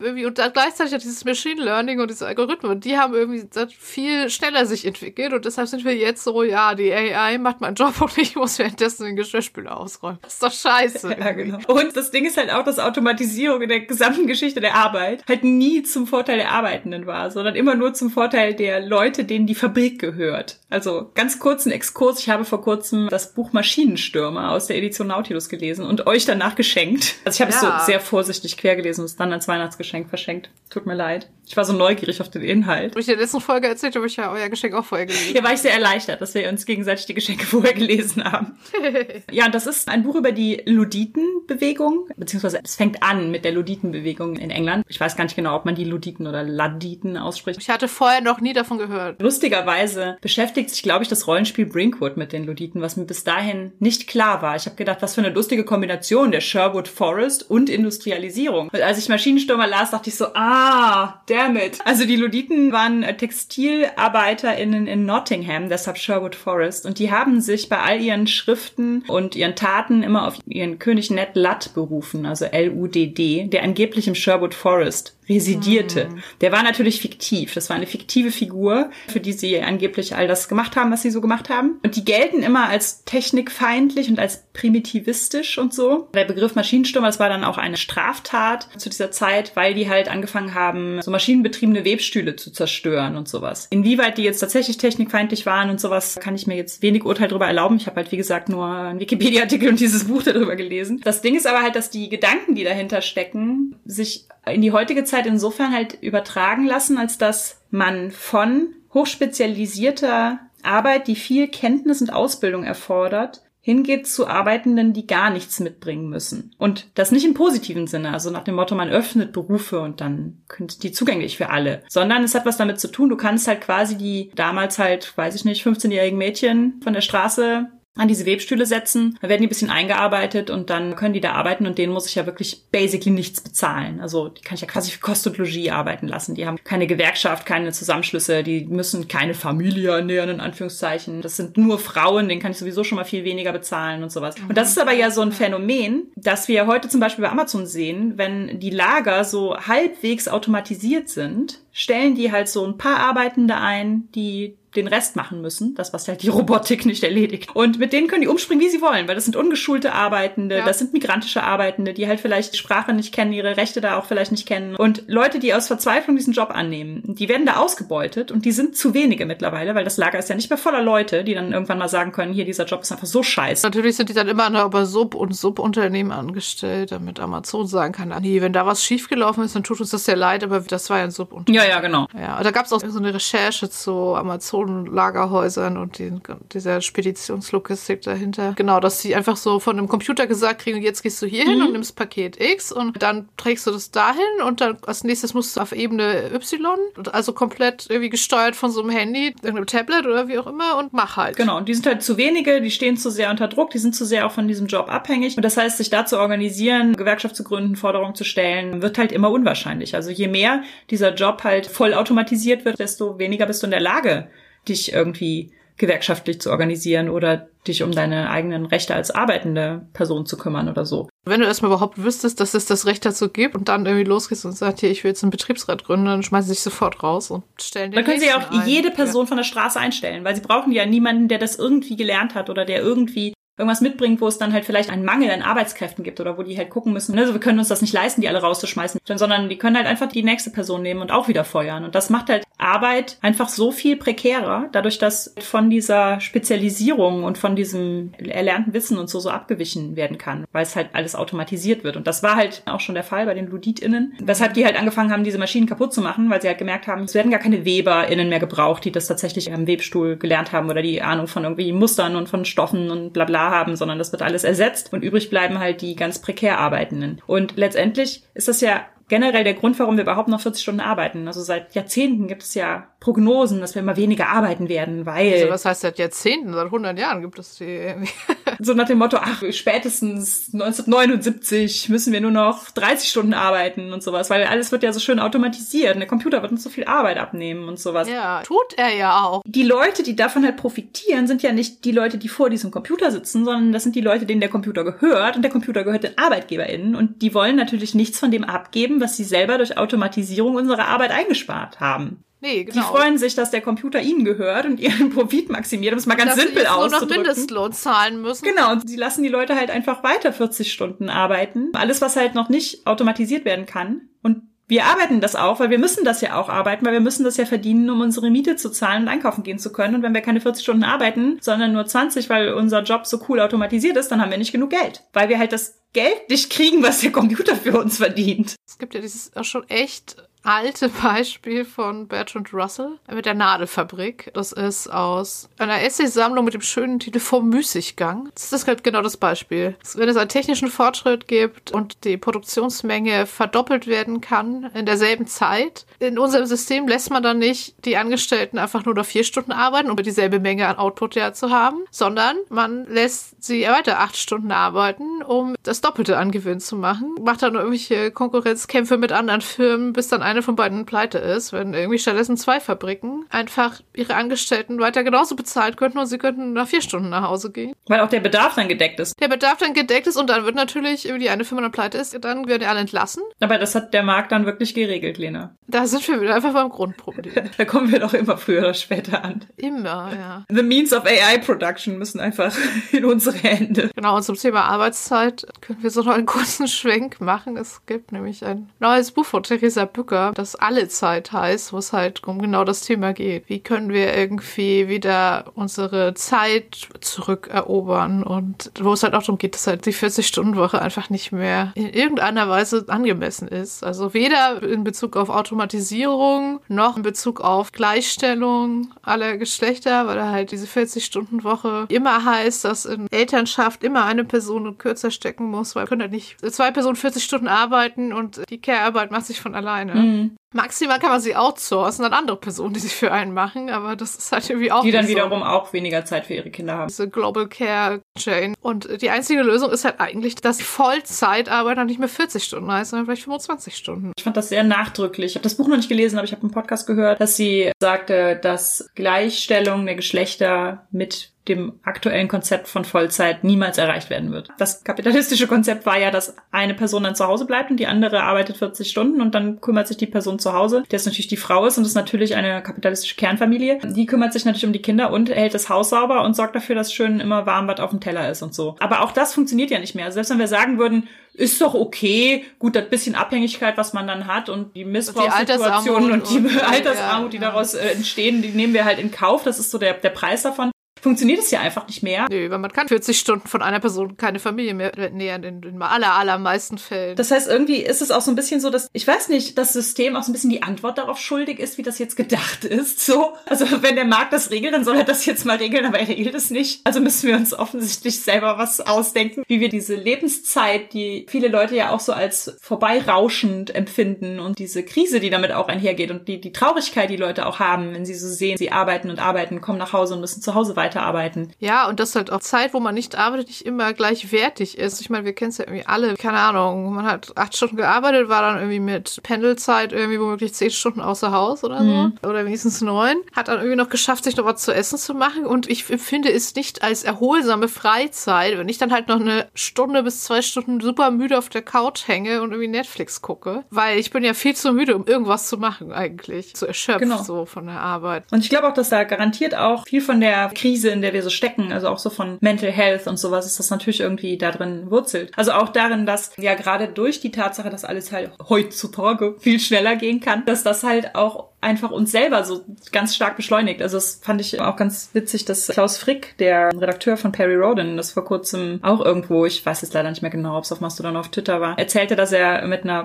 irgendwie. Und dann gleichzeitig hat dieses Machine Learning und diese Algorithmen, die haben irgendwie viel schneller sich entwickelt und deshalb sind wir jetzt so, ja, die AI macht meinen Job und ich muss währenddessen den Geschirrspüler ausräumen. Das ist doch scheiße. Ja, genau. Und das Ding ist halt auch, dass Automatisierung in der gesamten Geschichte der Arbeit halt nie zum Vorteil der Arbeitenden war, sondern immer nur zum Vorteil der Leute, denen die Fabrik gehört. Also ganz kurzen Exkurs los. Ich habe vor kurzem das Buch Maschinenstürmer aus der Edition Nautilus gelesen und euch danach geschenkt. Also ich habe Ja. es so sehr vorsichtig quer gelesen und es dann als Weihnachtsgeschenk verschenkt. Tut mir leid. Ich war so neugierig auf den Inhalt. Habe ich in der letzten Folge erzählt, habe ich ja euer Geschenk auch vorher gelesen. Hier war ich sehr erleichtert, dass wir uns gegenseitig die Geschenke vorher gelesen haben. Ja, das ist ein Buch über die Luditenbewegung, beziehungsweise es fängt an mit der Luditenbewegung in England. Ich weiß gar nicht genau, ob man die Luditen oder Laditen ausspricht. Ich hatte vorher noch nie davon gehört. Lustigerweise beschäftigt sich, glaube ich, das Rollenspiel Brinkwood mit den Luditen, was mir bis dahin nicht klar war. Ich habe gedacht, was für eine lustige Kombination der Sherwood Forest und Industrialisierung. Und als ich Maschinenstürmer las, dachte ich so, ah, damn it. Also die Luditen waren äh, TextilarbeiterInnen in Nottingham, deshalb Sherwood Forest. Und die haben sich bei all ihren Schriften und ihren Taten immer auf ihren König Ned Ludd berufen, also L-U-D-D, der angeblich im Sherwood Forest residierte. Der war natürlich fiktiv. Das war eine fiktive Figur, für die sie angeblich all das gemacht haben, was sie so gemacht haben. Und die gelten immer als technikfeindlich und als primitivistisch und so. Der Begriff Maschinenstürmer, das war dann auch eine Straftat zu dieser Zeit, weil die halt angefangen haben, so maschinenbetriebene Webstühle zu zerstören und sowas. Inwieweit die jetzt tatsächlich technikfeindlich waren und sowas, kann ich mir jetzt wenig Urteil darüber erlauben. Ich habe halt, wie gesagt, nur einen Wikipedia-Artikel und dieses Buch darüber gelesen. Das Ding ist aber halt, dass die Gedanken, die dahinter stecken, sich in die heutige Zeit insofern halt übertragen lassen, als dass man von hochspezialisierter Arbeit, die viel Kenntnis und Ausbildung erfordert, hingeht zu Arbeitenden, die gar nichts mitbringen müssen. Und das nicht im positiven Sinne, also nach dem Motto, man öffnet Berufe und dann sind die zugänglich für alle, sondern es hat was damit zu tun, du kannst halt quasi die damals halt, weiß ich nicht, 15-jährigen Mädchen von der Straße an diese Webstühle setzen, dann werden die ein bisschen eingearbeitet und dann können die da arbeiten und denen muss ich ja wirklich basically nichts bezahlen. Also die kann ich ja quasi für Kost und Logis arbeiten lassen. Die haben keine Gewerkschaft, keine Zusammenschlüsse, die müssen keine Familie ernähren, in Anführungszeichen. Das sind nur Frauen, denen kann ich sowieso schon mal viel weniger bezahlen und sowas. Und das ist aber ja so ein Phänomen, dass wir heute zum Beispiel bei Amazon sehen, wenn die Lager so halbwegs automatisiert sind, stellen die halt so ein paar Arbeitende ein, die den Rest machen müssen, das was halt die Robotik nicht erledigt. Und mit denen können die umspringen, wie sie wollen, weil das sind ungeschulte Arbeitende, Ja. das sind migrantische Arbeitende, die halt vielleicht die Sprache nicht kennen, ihre Rechte da auch vielleicht nicht kennen. Und Leute, die aus Verzweiflung diesen Job annehmen, die werden da ausgebeutet und die sind zu wenige mittlerweile, weil das Lager ist ja nicht mehr voller Leute, die dann irgendwann mal sagen können, hier, dieser Job ist einfach so scheiße. Natürlich sind die dann immer noch über Sub- und Subunternehmen angestellt, damit Amazon sagen kann, ah, nee, wenn da was schiefgelaufen ist, dann tut uns das sehr leid, aber das war ja ein Subunternehmen. Ja, ja, genau. Ja, und da gab es auch so eine Recherche zu Amazon-Lagerhäusern und den, dieser Speditionslogistik dahinter. Genau, dass sie einfach so von einem Computer gesagt kriegen, jetzt gehst du hier hin und nimmst Paket X und dann trägst du das dahin und dann als nächstes musst du auf Ebene Y, also komplett irgendwie gesteuert von so einem Handy, irgendeinem Tablet oder wie auch immer und mach halt. Genau, und die sind halt zu wenige, die stehen zu sehr unter Druck, die sind zu sehr auch von diesem Job abhängig. Und das heißt, sich da zu organisieren, Gewerkschaft zu gründen, Forderungen zu stellen, wird halt immer unwahrscheinlich. Also je mehr dieser Job halt voll automatisiert wird, desto weniger bist du in der Lage, dich irgendwie gewerkschaftlich zu organisieren oder dich um deine eigenen Rechte als arbeitende Person zu kümmern oder so. Wenn du erstmal überhaupt wüsstest, dass es das Recht dazu gibt und dann irgendwie losgehst und sagst, hier, ich will jetzt einen Betriebsrat gründen, dann schmeißen sie sich sofort raus und stellen den Dann können sie ja auch ein. jede Person von der Straße einstellen, weil sie brauchen ja niemanden, der das irgendwie gelernt hat oder der irgendwie irgendwas mitbringt, wo es dann halt vielleicht einen Mangel an Arbeitskräften gibt oder wo die halt gucken müssen, ne, also wir können uns das nicht leisten, die alle rauszuschmeißen, sondern die können halt einfach die nächste Person nehmen und auch wieder feuern. Und das macht halt Arbeit einfach so viel prekärer, dadurch, dass von dieser Spezialisierung und von diesem erlernten Wissen und so so abgewichen werden kann, weil es halt alles automatisiert wird. Und das war halt auch schon der Fall bei den LuditInnen, weshalb die halt angefangen haben, diese Maschinen kaputt zu machen, weil sie halt gemerkt haben, es werden gar keine WeberInnen mehr gebraucht, die das tatsächlich am Webstuhl gelernt haben oder die Ahnung von irgendwie Mustern und von Stoffen und bla bla haben, sondern das wird alles ersetzt und übrig bleiben halt die ganz prekär Arbeitenden. Und letztendlich ist das ja generell der Grund, warum wir überhaupt noch 40 Stunden arbeiten. Also seit Jahrzehnten gibt es ja Prognosen, dass wir immer weniger arbeiten werden, weil Also was heißt seit Jahrzehnten, seit 100 Jahren gibt es die so nach dem Motto, ach, spätestens 1979 müssen wir nur noch 30 Stunden arbeiten und sowas, weil alles wird ja so schön automatisiert und der Computer wird uns so viel Arbeit abnehmen und sowas. Ja, tut er ja auch. Die Leute, die davon halt profitieren, sind ja nicht die Leute, die vor diesem Computer sitzen, sondern das sind die Leute, denen der Computer gehört und der Computer gehört den ArbeitgeberInnen und die wollen natürlich nichts von dem abgeben, was sie selber durch Automatisierung unserer Arbeit eingespart haben. Nee, Die genau. freuen sich, dass der Computer ihnen gehört und ihren Profit maximiert, um es mal ganz Dass sie simpel jetzt nur noch auszudrücken. Mindestlohn zahlen müssen. Genau, und sie lassen die Leute halt einfach weiter 40 Stunden arbeiten. Alles, was halt noch nicht automatisiert werden kann. Und wir arbeiten das auch, weil wir müssen das ja auch arbeiten, weil wir müssen das ja verdienen, um unsere Miete zu zahlen und einkaufen gehen zu können. Und wenn wir keine 40 Stunden arbeiten, sondern nur 20, weil unser Job so cool automatisiert ist, dann haben wir nicht genug Geld. Weil wir halt das Geld nicht kriegen, was der Computer für uns verdient. Es gibt ja dieses auch schon echt alte Beispiel von Bertrand Russell mit der Nadelfabrik. Das ist aus einer Essaysammlung mit dem schönen Titel Vom Müßiggang. Das ist halt genau das Beispiel. Wenn es einen technischen Fortschritt gibt und die Produktionsmenge verdoppelt werden kann in derselben Zeit, in unserem System lässt man dann nicht die Angestellten einfach nur noch vier Stunden arbeiten, um dieselbe Menge an Output ja zu haben, sondern man lässt sie weiter acht Stunden arbeiten, um das Doppelte an Gewinn zu machen. Macht dann irgendwelche Konkurrenzkämpfe mit anderen Firmen, bis dann eine von beiden pleite ist, wenn irgendwie stattdessen zwei Fabriken einfach ihre Angestellten weiter genauso bezahlt könnten und sie könnten nach vier Stunden nach Hause gehen. Weil auch der Bedarf dann gedeckt ist. Der Bedarf dann gedeckt ist und dann wird natürlich, wenn die eine Firma dann pleite ist, dann werden die alle entlassen. Aber das hat der Markt dann wirklich geregelt, Lena. Da sind wir wieder einfach beim Grundproblem. da kommen wir doch immer früher oder später an. Immer, ja. The means of AI Production müssen einfach in unsere Hände. Genau, und zum Thema Arbeitszeit können wir so noch einen kurzen Schwenk machen. Es gibt nämlich ein neues Buch von Theresa Bücker, das Alle Zeit heißt, wo es halt um genau das Thema geht. Wie können wir irgendwie wieder unsere Zeit zurückerobern und wo es halt auch darum geht, dass halt die 40-Stunden-Woche einfach nicht mehr in irgendeiner Weise angemessen ist. Also weder in Bezug auf Automatisierung noch in Bezug auf Gleichstellung aller Geschlechter, weil halt diese 40-Stunden-Woche immer heißt, dass in Elternschaft immer eine Person kürzer stecken muss, weil können halt nicht zwei Personen 40 Stunden arbeiten und die Care-Arbeit macht sich von alleine. Mhm. Maximal kann man sie outsourcen an andere Personen, die sie für einen machen, aber das ist halt irgendwie auch. Die dann wiederum so. auch weniger Zeit für ihre Kinder haben. Diese Global Care Chain. Und die einzige Lösung ist halt eigentlich, dass Vollzeitarbeit dann nicht mehr 40 Stunden heißt, sondern vielleicht 25 Stunden. Ich fand das sehr nachdrücklich. Ich habe das Buch noch nicht gelesen, aber ich habe einen Podcast gehört, dass sie sagte, dass Gleichstellung der Geschlechter mit dem aktuellen Konzept von Vollzeit niemals erreicht werden wird. Das kapitalistische Konzept war ja, dass eine Person dann zu Hause bleibt und die andere arbeitet 40 Stunden und dann kümmert sich die Person zu Hause, der ist natürlich die Frau ist und ist natürlich eine kapitalistische Kernfamilie. Die kümmert sich natürlich um die Kinder und hält das Haus sauber und sorgt dafür, dass schön immer warm was auf dem Teller ist und so. Aber auch das funktioniert ja nicht mehr. Also selbst wenn wir sagen würden, ist doch okay, gut, das bisschen Abhängigkeit, was man dann hat und die Missbrauchssituationen und die, und die Altersarmut, die daraus äh, entstehen, die nehmen wir halt in Kauf. Das ist so der, der Preis davon funktioniert es ja einfach nicht mehr. Nö, weil man kann 40 Stunden von einer Person keine Familie mehr nähern, in den aller, allermeisten Fällen. Das heißt, irgendwie ist es auch so ein bisschen so, dass, ich weiß nicht, das System auch so ein bisschen die Antwort darauf schuldig ist, wie das jetzt gedacht ist. So, also wenn der Markt das regelt, dann soll er das jetzt mal regeln, aber er regelt es nicht. Also müssen wir uns offensichtlich selber was ausdenken, wie wir diese Lebenszeit, die viele Leute ja auch so als vorbeirauschend empfinden und diese Krise, die damit auch einhergeht und die, die Traurigkeit, die Leute auch haben, wenn sie so sehen, sie arbeiten und arbeiten, kommen nach Hause und müssen zu Hause weiter weiterarbeiten. Ja, und das halt auch Zeit, wo man nicht arbeitet, nicht immer gleichwertig ist. Ich meine, wir kennen es ja irgendwie alle, keine Ahnung, man hat acht Stunden gearbeitet, war dann irgendwie mit Pendelzeit irgendwie womöglich zehn Stunden außer Haus oder so. Mhm. Oder wenigstens neun. Hat dann irgendwie noch geschafft, sich noch was zu essen zu machen. Und ich empfinde es nicht als erholsame Freizeit, wenn ich dann halt noch eine Stunde bis zwei Stunden super müde auf der Couch hänge und irgendwie Netflix gucke. Weil ich bin ja viel zu müde, um irgendwas zu machen eigentlich. Zu erschöpft genau. so von der Arbeit. Und ich glaube auch, dass da garantiert auch viel von der Krise Krise, in der wir so stecken, also auch so von Mental Health und sowas, ist das natürlich irgendwie da drin wurzelt. Also auch darin, dass ja gerade durch die Tatsache, dass alles halt heutzutage viel schneller gehen kann, dass das halt auch einfach uns selber so ganz stark beschleunigt. Also das fand ich auch ganz witzig, dass Klaus Frick, der Redakteur von Perry Roden, das vor kurzem auch irgendwo, ich weiß jetzt leider nicht mehr genau, ob es auf Mastodon oder auf Twitter war, erzählte, dass er mit einer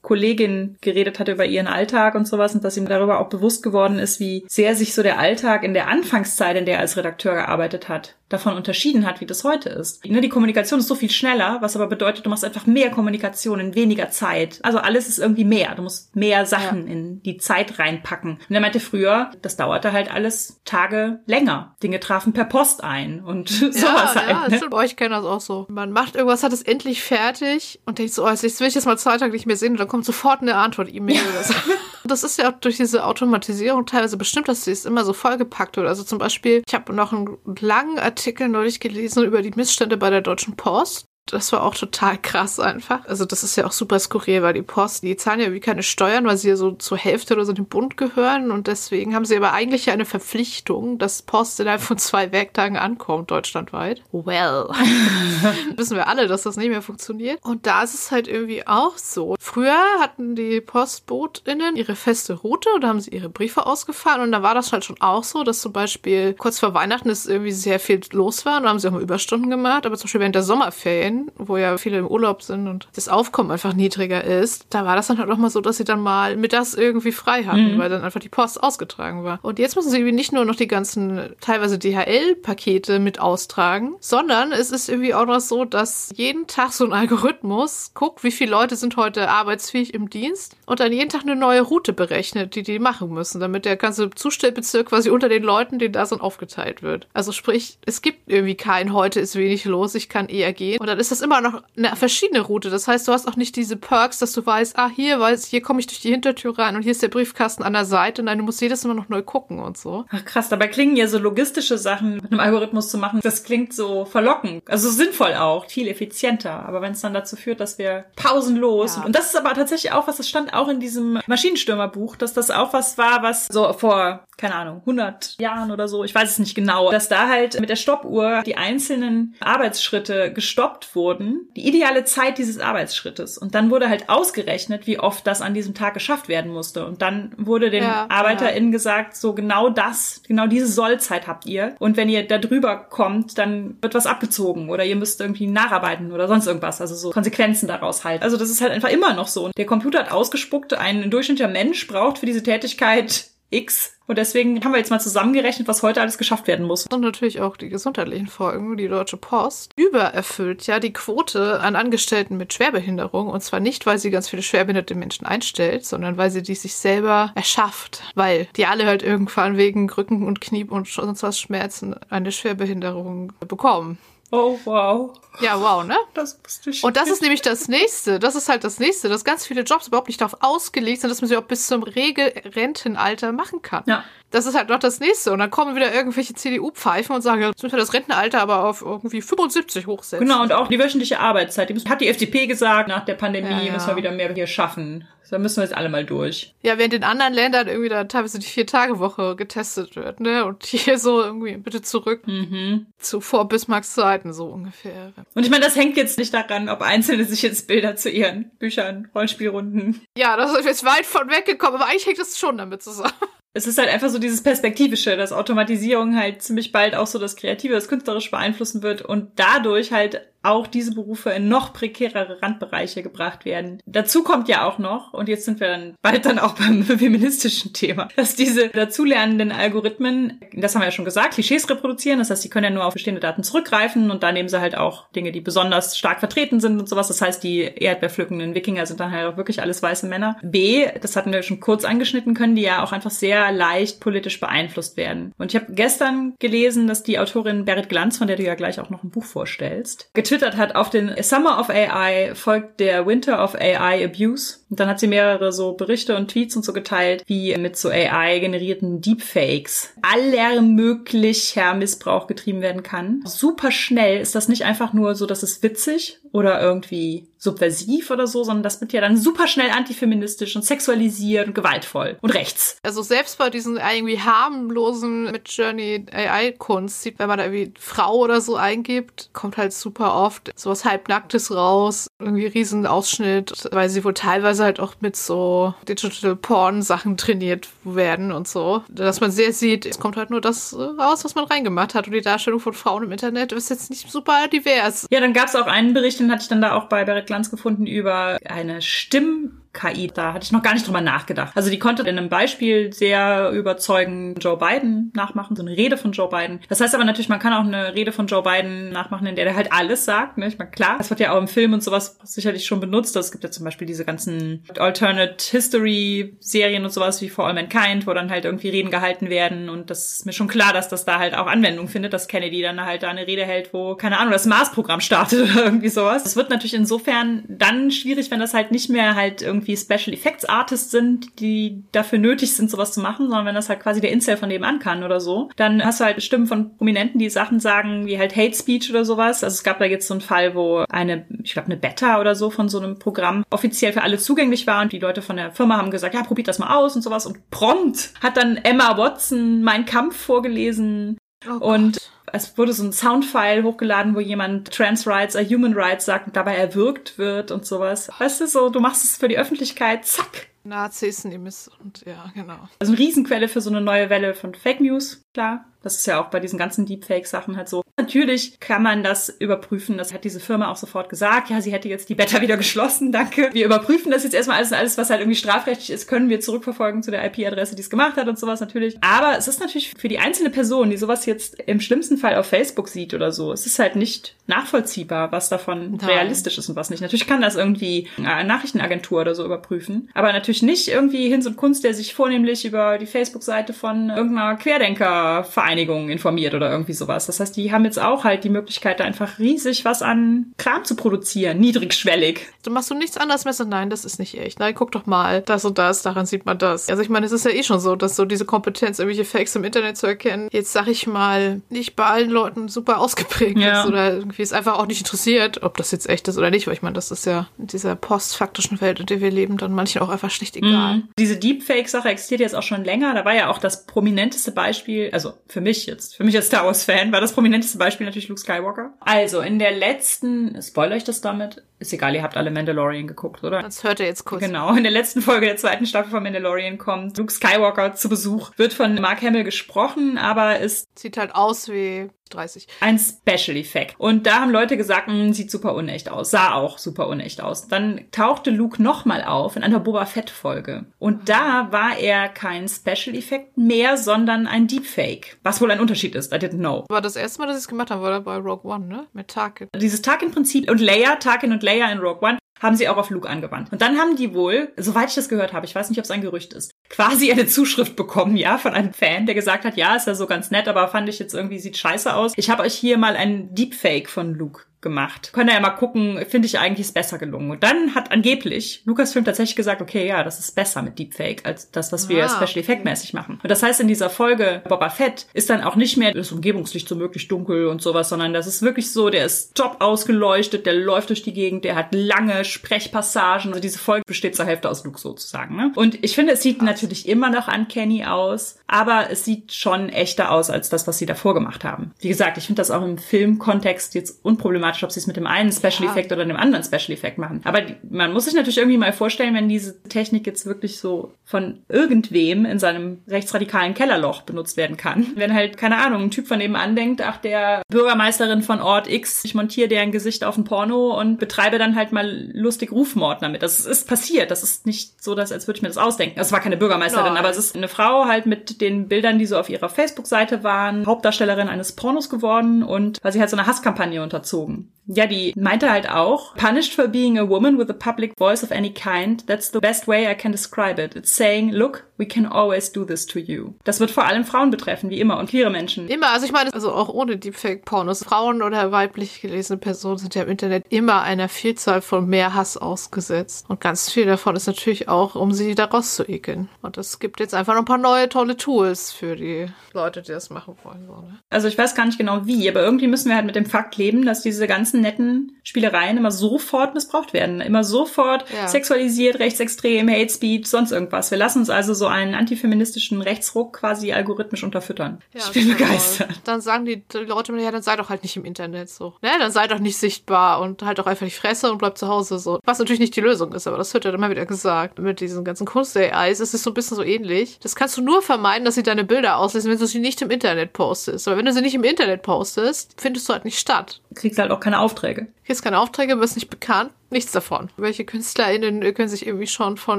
Verlagskollegin geredet hatte über ihren Alltag und sowas und dass ihm darüber auch bewusst geworden ist, wie sehr sich so der Alltag in der Anfangszeit, in der er als Redakteur gearbeitet hat, davon unterschieden hat, wie das heute ist. Ne, die Kommunikation ist so viel schneller, was aber bedeutet, du machst einfach mehr Kommunikation in weniger Zeit. Also alles ist irgendwie mehr. Du musst mehr Sachen ja. in die Zeit reinpacken. Und er meinte früher, das dauerte halt alles Tage länger. Dinge trafen per Post ein und sowas ja, halt. Ja, ne? bei euch kenne das auch so. Man macht irgendwas, hat es endlich fertig und denkt so, oh, jetzt will ich jetzt mal zwei Tage nicht mehr sehen kommt sofort eine Antwort-E-Mail ja. oder so. Das ist ja auch durch diese Automatisierung teilweise bestimmt, dass sie es immer so vollgepackt wird. Also zum Beispiel, ich habe noch einen langen Artikel neulich gelesen über die Missstände bei der Deutschen Post. Das war auch total krass einfach. Also das ist ja auch super skurril, weil die Post, die zahlen ja irgendwie keine Steuern, weil sie ja so zur Hälfte oder so dem Bund gehören und deswegen haben sie aber eigentlich ja eine Verpflichtung, dass Post innerhalb von zwei Werktagen ankommt, deutschlandweit. Well. Wissen wir alle, dass das nicht mehr funktioniert. Und da ist es halt irgendwie auch so. Früher hatten die PostbotInnen ihre feste Route oder haben sie ihre Briefe ausgefahren und da war das halt schon auch so, dass zum Beispiel kurz vor Weihnachten ist irgendwie sehr viel los war und da haben sie auch mal Überstunden gemacht, aber zum Beispiel während der Sommerferien wo ja viele im Urlaub sind und das Aufkommen einfach niedriger ist, da war das dann halt auch mal so, dass sie dann mal mit das irgendwie frei hatten, mhm. weil dann einfach die Post ausgetragen war. Und jetzt müssen sie irgendwie nicht nur noch die ganzen teilweise DHL-Pakete mit austragen, sondern es ist irgendwie auch noch so, dass jeden Tag so ein Algorithmus guckt, wie viele Leute sind heute arbeitsfähig im Dienst und dann jeden Tag eine neue Route berechnet, die die machen müssen, damit der ganze Zustellbezirk quasi unter den Leuten, die da sind, aufgeteilt wird. Also sprich, es gibt irgendwie kein heute ist wenig los, ich kann eher gehen. Und dann ist das immer noch eine verschiedene Route. Das heißt, du hast auch nicht diese Perks, dass du weißt, ah, hier weiß, hier komme ich durch die Hintertür rein und hier ist der Briefkasten an der Seite. Nein, du musst jedes Mal noch neu gucken und so. Ach krass, dabei klingen ja so logistische Sachen mit einem Algorithmus zu machen. Das klingt so verlockend. Also sinnvoll auch, viel effizienter. Aber wenn es dann dazu führt, dass wir pausenlos ja. und das ist aber tatsächlich auch was, das stand auch in diesem Maschinenstürmerbuch, dass das auch was war, was so vor keine Ahnung, 100 Jahren oder so, ich weiß es nicht genau, dass da halt mit der Stoppuhr die einzelnen Arbeitsschritte gestoppt wurden, die ideale Zeit dieses Arbeitsschrittes. Und dann wurde halt ausgerechnet, wie oft das an diesem Tag geschafft werden musste. Und dann wurde den ja, ArbeiterInnen ja. gesagt, so genau das, genau diese Sollzeit habt ihr. Und wenn ihr da drüber kommt, dann wird was abgezogen oder ihr müsst irgendwie nacharbeiten oder sonst irgendwas. Also so Konsequenzen daraus halt. Also das ist halt einfach immer noch so. Der Computer hat ausgespuckt, ein durchschnittlicher Mensch braucht für diese Tätigkeit X. Und deswegen haben wir jetzt mal zusammengerechnet, was heute alles geschafft werden muss. Und natürlich auch die gesundheitlichen Folgen. Die Deutsche Post übererfüllt ja die Quote an Angestellten mit Schwerbehinderung. Und zwar nicht, weil sie ganz viele schwerbehinderte Menschen einstellt, sondern weil sie die sich selber erschafft. Weil die alle halt irgendwann wegen Rücken- und Knie- und sonst was Schmerzen eine Schwerbehinderung bekommen. Oh, wow. Ja, wow, ne? Das wusste ich. Und das ist nämlich das nächste. Das ist halt das nächste, dass ganz viele Jobs überhaupt nicht darauf ausgelegt sind, dass man sie auch bis zum Regelrentenalter machen kann. Ja. Das ist halt noch das nächste. Und dann kommen wieder irgendwelche CDU-Pfeifen und sagen, ja, jetzt müssen wir das Rentenalter aber auf irgendwie 75 hochsetzen. Genau, und auch die wöchentliche Arbeitszeit. Die hat die FDP gesagt, nach der Pandemie ja, ja. müssen wir wieder mehr hier schaffen. Da müssen wir jetzt alle mal durch. Ja, während in anderen Ländern irgendwie da teilweise die Vier-Tage-Woche getestet wird, ne? Und hier so irgendwie bitte zurück mhm. zu vor Bismarcks Zeiten, so ungefähr. Und ich meine, das hängt jetzt nicht daran, ob Einzelne sich jetzt Bilder zu ihren Büchern, Rollenspielrunden. Ja, das ist jetzt weit von weggekommen, aber eigentlich hängt das schon damit zusammen es ist halt einfach so dieses Perspektivische, dass Automatisierung halt ziemlich bald auch so das Kreative, das Künstlerische beeinflussen wird und dadurch halt auch diese Berufe in noch prekärere Randbereiche gebracht werden. Dazu kommt ja auch noch, und jetzt sind wir dann bald dann auch beim feministischen Thema, dass diese dazulernenden Algorithmen, das haben wir ja schon gesagt, Klischees reproduzieren. Das heißt, sie können ja nur auf bestehende Daten zurückgreifen und da nehmen sie halt auch Dinge, die besonders stark vertreten sind und sowas. Das heißt, die erdbeerpflückenden Wikinger sind dann halt auch wirklich alles weiße Männer. B, das hatten wir schon kurz angeschnitten, können die ja auch einfach sehr leicht politisch beeinflusst werden. Und ich habe gestern gelesen, dass die Autorin Berit Glanz, von der du ja gleich auch noch ein Buch vorstellst, getwittert hat, auf den Summer of AI folgt der Winter of AI Abuse. Und dann hat sie mehrere so Berichte und Tweets und so geteilt, wie mit so AI-generierten Deepfakes aller möglicher Missbrauch getrieben werden kann. Super schnell ist das nicht einfach nur so, dass es witzig oder irgendwie subversiv oder so, sondern das wird ja dann super schnell antifeministisch und sexualisiert und gewaltvoll und rechts. Also selbst bei diesen irgendwie harmlosen mit Journey AI-Kunst sieht, wenn man da irgendwie Frau oder so eingibt, kommt halt super oft sowas halbnacktes raus, irgendwie riesen Ausschnitt, weil sie wohl teilweise halt auch mit so Digital Porn Sachen trainiert werden und so, dass man sehr sieht, es kommt halt nur das raus, was man reingemacht hat und die Darstellung von Frauen im Internet ist jetzt nicht super divers. Ja, dann gab es auch einen Bericht, den hatte ich dann da auch bei Barrett Glanz gefunden über eine Stimm KI, da hatte ich noch gar nicht drüber nachgedacht. Also die konnte in einem Beispiel sehr überzeugen Joe Biden nachmachen, so eine Rede von Joe Biden. Das heißt aber natürlich, man kann auch eine Rede von Joe Biden nachmachen, in der der halt alles sagt. Ne? Ich meine, klar, das wird ja auch im Film und sowas sicherlich schon benutzt. Es gibt ja zum Beispiel diese ganzen Alternate History Serien und sowas wie For All Mankind, wo dann halt irgendwie Reden gehalten werden. Und das ist mir schon klar, dass das da halt auch Anwendung findet, dass Kennedy dann halt da eine Rede hält, wo, keine Ahnung, das Mars-Programm startet oder irgendwie sowas. Das wird natürlich insofern dann schwierig, wenn das halt nicht mehr halt irgendwie irgendwie Special Effects Artists sind, die dafür nötig sind, sowas zu machen, sondern wenn das halt quasi der Incel von nebenan kann oder so, dann hast du halt Stimmen von Prominenten, die Sachen sagen, wie halt Hate Speech oder sowas. Also es gab da jetzt so einen Fall, wo eine, ich glaube, eine Beta oder so von so einem Programm offiziell für alle zugänglich war und die Leute von der Firma haben gesagt, ja, probiert das mal aus und sowas und prompt hat dann Emma Watson Mein Kampf vorgelesen oh und es wurde so ein Soundfile hochgeladen, wo jemand Trans Rights, a Human Rights sagt und dabei erwürgt wird und sowas. Weißt du, so, du machst es für die Öffentlichkeit, zack. Nazis nehmen es und ja, genau. Also eine Riesenquelle für so eine neue Welle von Fake News, klar. Das ist ja auch bei diesen ganzen Deepfake-Sachen halt so. Natürlich kann man das überprüfen. Das hat diese Firma auch sofort gesagt. Ja, sie hätte jetzt die Beta wieder geschlossen. Danke. Wir überprüfen das jetzt erstmal alles, alles, was halt irgendwie strafrechtlich ist, können wir zurückverfolgen zu der IP-Adresse, die es gemacht hat und sowas natürlich. Aber es ist natürlich für die einzelne Person, die sowas jetzt im schlimmsten Fall auf Facebook sieht oder so, es ist halt nicht nachvollziehbar, was davon Nein. realistisch ist und was nicht. Natürlich kann das irgendwie eine Nachrichtenagentur oder so überprüfen. Aber natürlich nicht irgendwie Hinz und Kunst, der sich vornehmlich über die Facebook-Seite von irgendeiner Querdenker-Verein Vereinigung informiert oder irgendwie sowas. Das heißt, die haben jetzt auch halt die Möglichkeit, da einfach riesig was an Kram zu produzieren, niedrigschwellig. Du machst du nichts anderes mehr so, nein, das ist nicht echt. Nein, guck doch mal, das und das, daran sieht man das. Also ich meine, es ist ja eh schon so, dass so diese Kompetenz, irgendwelche Fakes im Internet zu erkennen, jetzt sag ich mal, nicht bei allen Leuten super ausgeprägt ja. ist oder irgendwie es einfach auch nicht interessiert, ob das jetzt echt ist oder nicht, weil ich meine, das ist ja in dieser postfaktischen Welt, in der wir leben, dann manchen auch einfach schlicht egal. Mhm. Diese Deepfake-Sache existiert jetzt auch schon länger. Da war ja auch das prominenteste Beispiel, also für mich jetzt, für mich als Star Wars Fan, war das prominenteste Beispiel natürlich Luke Skywalker. Also in der letzten, spoiler ich das damit? Ist egal, ihr habt alle Mandalorian geguckt, oder? Das hört ihr jetzt kurz. Genau, in der letzten Folge der zweiten Staffel von Mandalorian kommt Luke Skywalker zu Besuch. Wird von Mark Hamill gesprochen, aber ist... Sieht halt aus wie 30. Ein Special Effekt. Und da haben Leute gesagt, mh, hm, sieht super unecht aus. Sah auch super unecht aus. Dann tauchte Luke nochmal auf in einer Boba Fett Folge. Und da war er kein Special Effekt mehr, sondern ein Deepfake. Was wohl ein Unterschied ist. I didn't know. War das erste Mal, dass ich es gemacht habe, war bei Rogue One, ne? Mit Tarkin. Dieses Tarkin-Prinzip und Leia, Tarkin und Leia in Rogue One haben sie auch auf Luke angewandt. Und dann haben die wohl, soweit ich das gehört habe, ich weiß nicht, ob es ein Gerücht ist, quasi eine Zuschrift bekommen, ja, von einem Fan, der gesagt hat, ja, ist ja so ganz nett, aber fand ich jetzt irgendwie, sieht scheiße aus. Ich habe euch hier mal ein Deepfake von Luke gemacht. Könnt ihr ja mal gucken, finde ich eigentlich ist besser gelungen. Und dann hat angeblich Lucasfilm tatsächlich gesagt, okay, ja, das ist besser mit Deepfake als das, was wir ah, Special Effect mäßig machen. Und das heißt, in dieser Folge Boba Fett ist dann auch nicht mehr das Umgebungslicht so möglich dunkel und sowas, sondern das ist wirklich so, der ist top ausgeleuchtet, der läuft durch die Gegend, der hat lange Sprechpassagen. Also diese Folge besteht zur Hälfte aus Luke sozusagen. Ne? Und ich finde, es sieht natürlich immer noch an Kenny aus, aber es sieht schon echter aus als das, was sie davor gemacht haben. Wie gesagt, ich finde das auch im Filmkontext jetzt unproblematisch problematisch, ob sie es mit dem einen Special ja. Effekt oder dem anderen Special Effekt machen. Aber die, man muss sich natürlich irgendwie mal vorstellen, wenn diese Technik jetzt wirklich so von irgendwem in seinem rechtsradikalen Kellerloch benutzt werden kann. Wenn halt, keine Ahnung, ein Typ von nebenan denkt, ach, der Bürgermeisterin von Ort X, ich montiere deren Gesicht auf ein Porno und betreibe dann halt mal lustig Rufmord damit. Das ist passiert. Das ist nicht so, dass, als würde ich mir das ausdenken. Es war keine Bürgermeisterin, Nein. aber es ist eine Frau halt mit den Bildern, die so auf ihrer Facebook-Seite waren, Hauptdarstellerin eines Pornos geworden und weil sie halt so eine Hasskampagne unterzogen. Ja, die meinte halt auch, punished for being a woman with a public voice of any kind, that's the best way I can describe it. It's saying, look, we can always do this to you. Das wird vor allem Frauen betreffen, wie immer, und queere Menschen. Immer, also ich meine, also auch ohne Deepfake-Pornos. Frauen oder weiblich gelesene Personen sind ja im Internet immer einer Vielzahl von mehr Hass ausgesetzt. Und ganz viel davon ist natürlich auch, um sie da rauszuekeln. Und es gibt jetzt einfach noch ein paar neue tolle Tools für die Leute, die das machen wollen. So, ne? Also ich weiß gar nicht genau wie, aber irgendwie müssen wir halt mit dem Fakt leben, dass diese ganzen netten Spielereien immer sofort missbraucht werden. Immer sofort ja. sexualisiert, rechtsextrem, Hate Speech, sonst irgendwas. Wir lassen uns also so einen antifeministischen Rechtsruck quasi algorithmisch unterfüttern. Ja, ich bin begeistert. Toll. Dann sagen die, die Leute mir, ja, dann sei doch halt nicht im Internet so. Ne? Dann sei doch nicht sichtbar und halt doch einfach die Fresse und bleib zu Hause so. Was natürlich nicht die Lösung ist, aber das wird ja immer wieder gesagt. Mit diesen ganzen Kunst-AIs ist es so ein bisschen so ähnlich. Das kannst du nur vermeiden, dass sie deine Bilder auslesen, wenn du sie nicht im Internet postest. Aber wenn du sie nicht im Internet postest, findest du halt nicht statt. Kriegst halt auch keine Aufträge. Kriegst keine Aufträge, wirst nicht bekannt, nichts davon. Welche KünstlerInnen können sich irgendwie schon von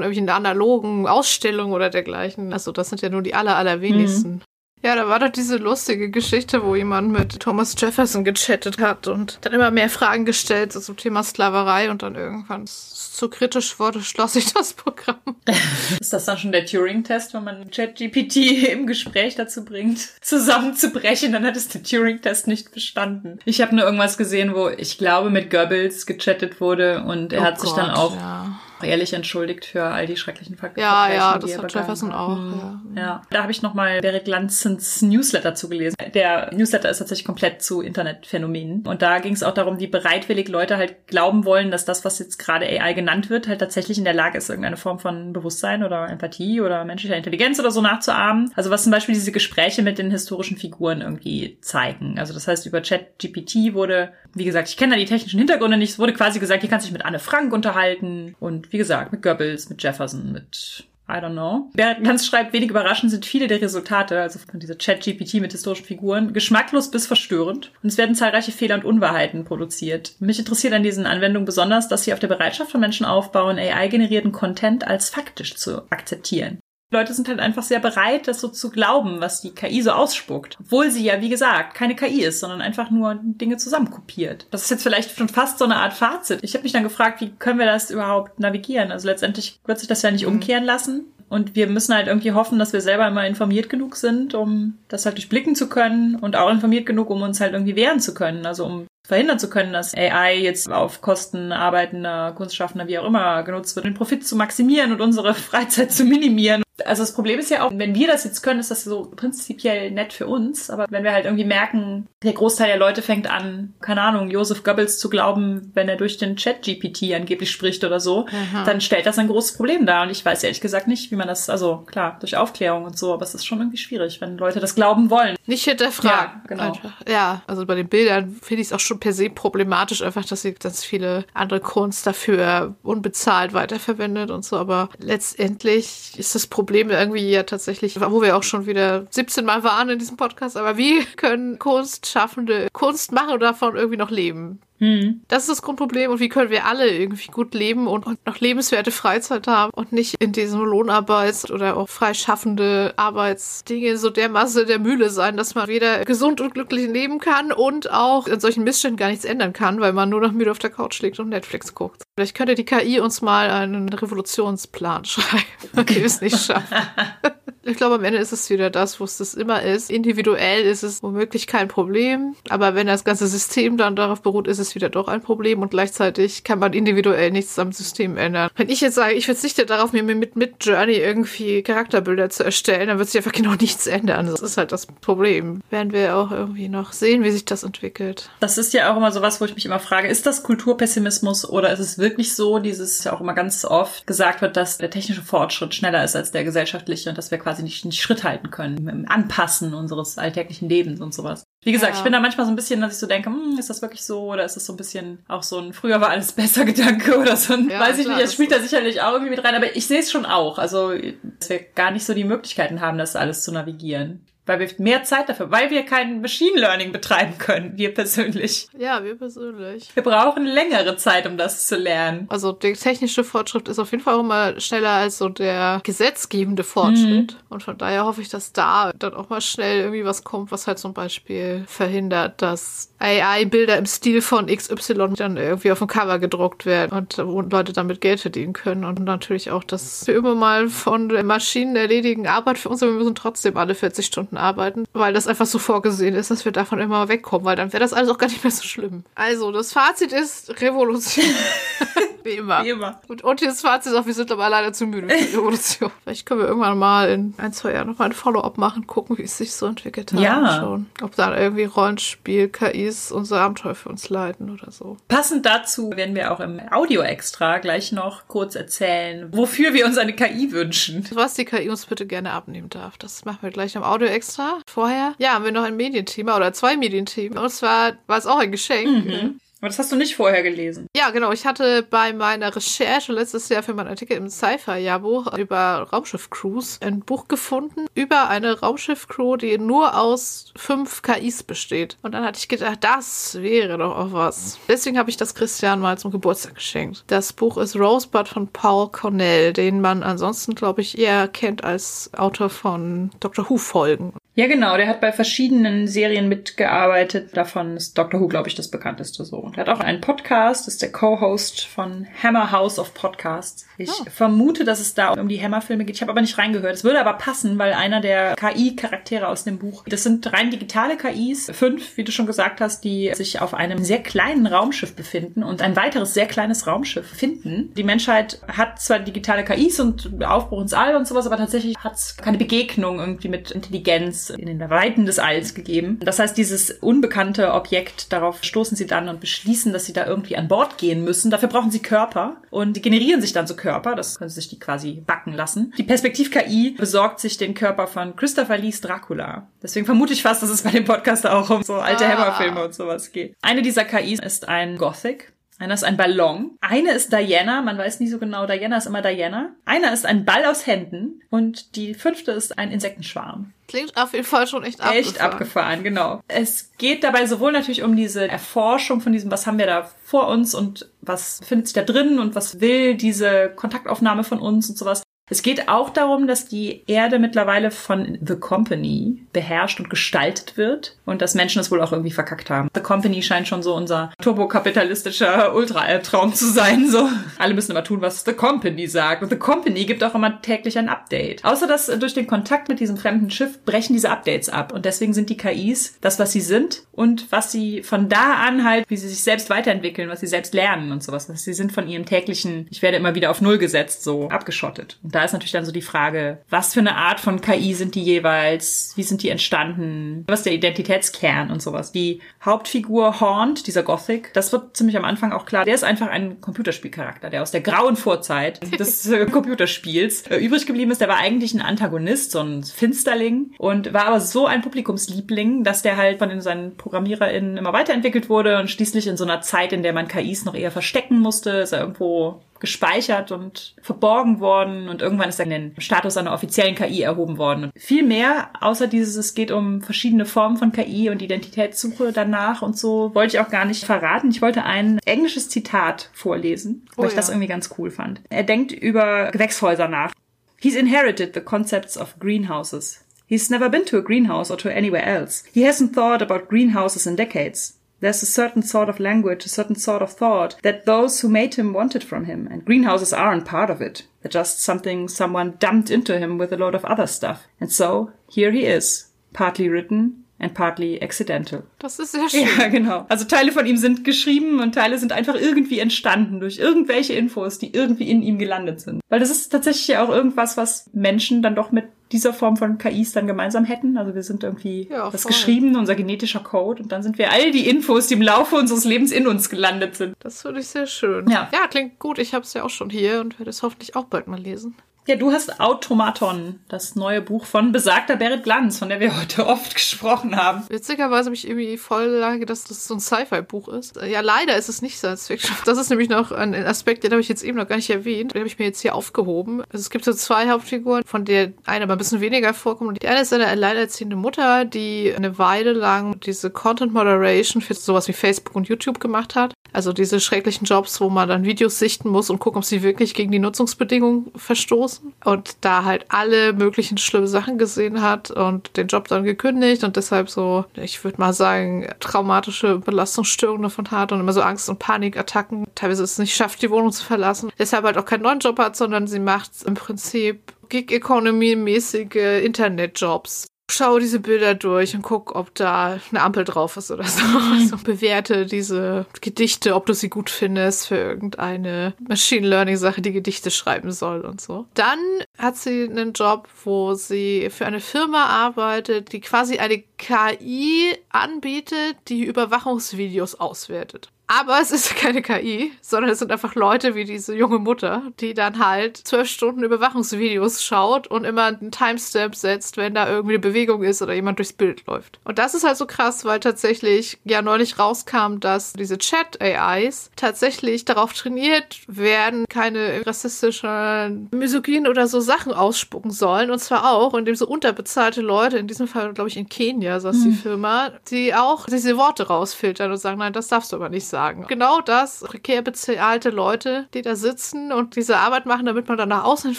irgendwelchen analogen Ausstellungen oder dergleichen, also das sind ja nur die aller, allerwenigsten. Mhm. Ja, da war doch diese lustige Geschichte, wo jemand mit Thomas Jefferson gechattet hat und dann immer mehr Fragen gestellt so zum Thema Sklaverei und dann irgendwann zu kritisch wurde, schloss ich das Programm. Ist das dann schon der Turing-Test, wenn man ChatGPT im Gespräch dazu bringt, zusammenzubrechen, dann hat es den Turing-Test nicht bestanden. Ich habe nur irgendwas gesehen, wo ich glaube mit Goebbels gechattet wurde und er oh hat sich Gott, dann auch ja ehrlich entschuldigt für all die schrecklichen Faktoren. Ja, ja, das hat Jefferson auch. Hm. Ja. ja. da habe ich nochmal Berit Lanzens Newsletter zugelesen. Der Newsletter ist tatsächlich komplett zu Internetphänomenen. Und da ging es auch darum, wie bereitwillig Leute halt glauben wollen, dass das, was jetzt gerade AI genannt wird, halt tatsächlich in der Lage ist, irgendeine Form von Bewusstsein oder Empathie oder menschlicher Intelligenz oder so nachzuahmen. Also was zum Beispiel diese Gespräche mit den historischen Figuren irgendwie zeigen. Also das heißt, über ChatGPT wurde, wie gesagt, ich kenne da die technischen Hintergründe nicht, es wurde quasi gesagt, hier kannst du dich mit Anne Frank unterhalten und wie gesagt, mit Goebbels, mit Jefferson, mit I don't know. Bernd Lanz schreibt, wenig überraschend sind viele der Resultate, also von dieser Chat-GPT mit historischen Figuren, geschmacklos bis verstörend. Und es werden zahlreiche Fehler und Unwahrheiten produziert. Mich interessiert an diesen Anwendungen besonders, dass sie auf der Bereitschaft von Menschen aufbauen, AI-generierten Content als faktisch zu akzeptieren. Leute sind halt einfach sehr bereit, das so zu glauben, was die KI so ausspuckt. Obwohl sie ja, wie gesagt, keine KI ist, sondern einfach nur Dinge zusammenkopiert. Das ist jetzt vielleicht schon fast so eine Art Fazit. Ich habe mich dann gefragt, wie können wir das überhaupt navigieren? Also letztendlich wird sich das ja nicht mhm. umkehren lassen. Und wir müssen halt irgendwie hoffen, dass wir selber immer informiert genug sind, um das halt durchblicken zu können und auch informiert genug, um uns halt irgendwie wehren zu können. Also um verhindern zu können, dass AI jetzt auf Kosten arbeitender Kunstschaffender, wie auch immer, genutzt wird, den Profit zu maximieren und unsere Freizeit zu minimieren. Also das Problem ist ja auch, wenn wir das jetzt können, ist das so prinzipiell nett für uns. Aber wenn wir halt irgendwie merken, der Großteil der Leute fängt an, keine Ahnung, Joseph Goebbels zu glauben, wenn er durch den Chat-GPT angeblich spricht oder so, Aha. dann stellt das ein großes Problem dar. Und ich weiß ehrlich gesagt nicht, wie man das, also klar, durch Aufklärung und so, aber es ist schon irgendwie schwierig, wenn Leute das glauben wollen. Nicht hinterfragen. Ja, genau. Einfach. Ja, also bei den Bildern finde ich es auch schon per se problematisch, einfach, dass sie ganz viele andere Kunst dafür unbezahlt weiterverwendet und so. Aber letztendlich ist das Problem, Problem irgendwie ja tatsächlich, wo wir auch schon wieder 17 Mal waren in diesem Podcast, aber wie können Kunstschaffende Kunst machen und davon irgendwie noch leben? Hm. Das ist das Grundproblem. Und wie können wir alle irgendwie gut leben und, und noch lebenswerte Freizeit haben und nicht in diesem Lohnarbeits- oder auch freischaffende Arbeitsdinge so der Masse der Mühle sein, dass man weder gesund und glücklich leben kann und auch in solchen Missständen gar nichts ändern kann, weil man nur noch müde auf der Couch liegt und Netflix guckt. Vielleicht könnte die KI uns mal einen Revolutionsplan schreiben, wie wir es nicht schaffen. Ich glaube, am Ende ist es wieder das, wo es das immer ist. Individuell ist es womöglich kein Problem, aber wenn das ganze System dann darauf beruht, ist es wieder doch ein Problem und gleichzeitig kann man individuell nichts am System ändern. Wenn ich jetzt sage, ich verzichte darauf, mir mit, mit Journey irgendwie Charakterbilder zu erstellen, dann wird sich einfach genau nichts ändern. Das ist halt das Problem. Werden wir auch irgendwie noch sehen, wie sich das entwickelt. Das ist ja auch immer so was, wo ich mich immer frage, ist das Kulturpessimismus oder ist es wirklich so, dieses ja auch immer ganz oft gesagt wird, dass der technische Fortschritt schneller ist als der gesellschaftliche und dass wir quasi quasi nicht, nicht Schritt halten können im Anpassen unseres alltäglichen Lebens und sowas. Wie gesagt, ja. ich bin da manchmal so ein bisschen, dass ich so denke, hm, ist das wirklich so oder ist das so ein bisschen auch so ein früher war alles besser Gedanke oder so ein, ja, weiß ich klar, nicht, das spielt da sicherlich auch irgendwie mit rein, aber ich sehe es schon auch, also dass wir gar nicht so die Möglichkeiten haben, das alles zu navigieren weil wir mehr Zeit dafür, weil wir kein Machine Learning betreiben können, wir persönlich. Ja, wir persönlich. Wir brauchen längere Zeit, um das zu lernen. Also der technische Fortschritt ist auf jeden Fall auch immer schneller als so der gesetzgebende Fortschritt. Mhm. Und von daher hoffe ich, dass da dann auch mal schnell irgendwie was kommt, was halt zum Beispiel verhindert, dass AI-Bilder im Stil von XY dann irgendwie auf dem Cover gedruckt werden und, und Leute damit Geld verdienen können. Und natürlich auch, dass wir immer mal von Maschinen erledigen Arbeit für uns, aber wir müssen trotzdem alle 40 Stunden Stunden arbeiten, weil das einfach so vorgesehen ist, dass wir davon immer wegkommen, weil dann wäre das alles auch gar nicht mehr so schlimm. Also, das Fazit ist Revolution. Wie immer. Wie immer. Und, das Fazit ist auch, wir sind aber leider zu müde für die Revolution. Vielleicht können wir irgendwann mal in ein, zwei Jahren nochmal ein Follow-up machen, gucken, wie es sich so entwickelt hat. Ja. Schauen, ob dann irgendwie Rollenspiel, KIs unser Abenteuer für uns leiten oder so. Passend dazu werden wir auch im Audio-Extra gleich noch kurz erzählen, wofür wir uns eine KI wünschen. Was die KI uns bitte gerne abnehmen darf. Das machen wir gleich im Audio-Extra extra. Vorher, ja, haben wir noch ein Medienthema oder zwei Medienthemen. Und zwar war es auch ein Geschenk. Mhm. Aber das hast du nicht vorher gelesen. Ja, genau. Ich hatte bei meiner Recherche letztes Jahr für meinen Artikel im Sci-Fi-Jahrbuch über Raumschiff-Crews ein Buch gefunden über eine Raumschiff-Crew, die nur aus fünf KIs besteht. Und dann hatte ich gedacht, das wäre doch auch was. Deswegen habe ich das Christian mal zum Geburtstag geschenkt. Das Buch ist Rosebud von Paul Cornell, den man ansonsten, glaube ich, eher kennt als Autor von Doctor Who-Folgen. Ja, genau. Der hat bei verschiedenen Serien mitgearbeitet. Davon ist Doctor Who, glaube ich, das bekannteste so. Er hat auch einen Podcast, ist der Co-Host von Hammer House of Podcasts. Ich oh. vermute, dass es da um die Hammer-Filme geht. Ich habe aber nicht reingehört. Es würde aber passen, weil einer der KI-Charaktere aus dem Buch, das sind rein digitale KIs, fünf, wie du schon gesagt hast, die sich auf einem sehr kleinen Raumschiff befinden und ein weiteres sehr kleines Raumschiff finden. Die Menschheit hat zwar digitale KIs und Aufbruch ins All und sowas, aber tatsächlich hat es keine Begegnung irgendwie mit Intelligenz in den Weiten des Alls gegeben. Das heißt, dieses unbekannte Objekt, darauf stoßen sie dann und beschließen, dass sie da irgendwie an Bord gehen müssen. Dafür brauchen sie Körper und die generieren sich dann so Körper. Das können sie sich die quasi backen lassen. Die Perspektiv-KI besorgt sich den Körper von Christopher Lees Dracula. Deswegen vermute ich fast, dass es bei dem Podcast auch um so alte ah. Hammerfilme und sowas geht. Eine dieser KIs ist ein Gothic. Einer ist ein Ballon. Eine ist Diana. Man weiß nie so genau. Diana ist immer Diana. Einer ist ein Ball aus Händen. Und die fünfte ist ein Insektenschwarm. Klingt auf jeden Fall schon echt abgefahren. Echt abgefahren, genau. Es geht dabei sowohl natürlich um diese Erforschung von diesem, was haben wir da vor uns und was findet sich da drin und was will diese Kontaktaufnahme von uns und sowas. Es geht auch darum, dass die Erde mittlerweile von The Company beherrscht und gestaltet wird und dass Menschen es wohl auch irgendwie verkackt haben. The Company scheint schon so unser turbokapitalistischer Ultra-Albtraum zu sein. So, alle müssen immer tun, was The Company sagt. Und The Company gibt auch immer täglich ein Update. Außer dass durch den Kontakt mit diesem fremden Schiff brechen diese Updates ab und deswegen sind die KIs das, was sie sind und was sie von da an halt, wie sie sich selbst weiterentwickeln, was sie selbst lernen und sowas. Sie sind von ihrem täglichen, ich werde immer wieder auf Null gesetzt, so abgeschottet. Und da ist natürlich dann so die Frage, was für eine Art von KI sind die jeweils? Wie sind die entstanden? Was ist der Identitätskern und sowas? Die Hauptfigur Haunt, dieser Gothic, das wird ziemlich am Anfang auch klar. Der ist einfach ein Computerspielcharakter, der aus der grauen Vorzeit des äh, Computerspiels äh, übrig geblieben ist. Der war eigentlich ein Antagonist, so ein Finsterling und war aber so ein Publikumsliebling, dass der halt von seinen ProgrammiererInnen immer weiterentwickelt wurde und schließlich in so einer Zeit, in der man KIs noch eher verstecken musste, ist er irgendwo gespeichert und verborgen worden und irgendwann ist dann den Status einer offiziellen KI erhoben worden. Und viel mehr, außer dieses, es geht um verschiedene Formen von KI und Identitätssuche danach und so, wollte ich auch gar nicht verraten. Ich wollte ein englisches Zitat vorlesen, weil oh, ich das irgendwie ganz cool fand. Er denkt über Gewächshäuser nach. He's inherited the concepts of greenhouses. He's never been to a greenhouse or to anywhere else. He hasn't thought about greenhouses in decades. There's a certain sort of language, a certain sort of thought that those who made him wanted from him, and greenhouses aren't part of it. They're just something someone dumped into him with a load of other stuff. And so, here he is, partly written and partly accidental. Das ist sehr schön. Ja, genau. Also Teile von ihm sind geschrieben und Teile sind einfach irgendwie entstanden durch irgendwelche Infos, die irgendwie in ihm gelandet sind. Weil das ist tatsächlich ja auch irgendwas, was Menschen dann doch mit dieser Form von KIs dann gemeinsam hätten. Also wir sind irgendwie ja, das geschrieben, unser genetischer Code und dann sind wir all die Infos, die im Laufe unseres Lebens in uns gelandet sind. Das finde ich sehr schön. Ja, ja klingt gut. Ich habe es ja auch schon hier und werde es hoffentlich auch bald mal lesen. Ja, du hast Automaton, das neue Buch von besagter Berit Glanz, von der wir heute oft gesprochen haben. Witzigerweise habe ich irgendwie voll lange dass das so ein Sci-Fi-Buch ist. Ja, leider ist es nicht Science Fiction. Das ist nämlich noch ein Aspekt, den habe ich jetzt eben noch gar nicht erwähnt. Den habe ich mir jetzt hier aufgehoben. Also es gibt so zwei Hauptfiguren, von der eine aber ein bisschen weniger vorkommt. Die eine ist eine alleinerziehende Mutter, die eine Weile lang diese Content Moderation für sowas wie Facebook und YouTube gemacht hat. Also diese schrecklichen Jobs, wo man dann Videos sichten muss und gucken, ob sie wirklich gegen die Nutzungsbedingungen verstoßen. Und da halt alle möglichen schlimme Sachen gesehen hat und den Job dann gekündigt und deshalb so, ich würde mal sagen, traumatische Belastungsstörungen davon hat und immer so Angst- und Panikattacken. Teilweise es nicht schafft, die Wohnung zu verlassen. Deshalb halt auch keinen neuen Job hat, sondern sie macht im Prinzip Gig-Economy-mäßige Internetjobs schaue diese Bilder durch und guck, ob da eine Ampel drauf ist oder so. Mhm. Also bewerte diese Gedichte, ob du sie gut findest für irgendeine Machine Learning Sache, die Gedichte schreiben soll und so. Dann hat sie einen Job, wo sie für eine Firma arbeitet, die quasi eine KI anbietet, die Überwachungsvideos auswertet. Aber es ist keine KI, sondern es sind einfach Leute wie diese junge Mutter, die dann halt zwölf Stunden Überwachungsvideos schaut und immer einen Timestamp setzt, wenn da irgendwie eine Bewegung ist oder jemand durchs Bild läuft. Und das ist halt so krass, weil tatsächlich ja neulich rauskam, dass diese Chat-AIs tatsächlich darauf trainiert werden, keine rassistischen, misogyn oder so Sachen ausspucken sollen. Und zwar auch, indem so unterbezahlte Leute, in diesem Fall glaube ich in Kenia, saß mhm. die Firma, die auch diese Worte rausfiltern und sagen, nein, das darfst du aber nicht sagen sagen. Genau das, prekär bezahlte Leute, die da sitzen und diese Arbeit machen, damit man dann nach außen hin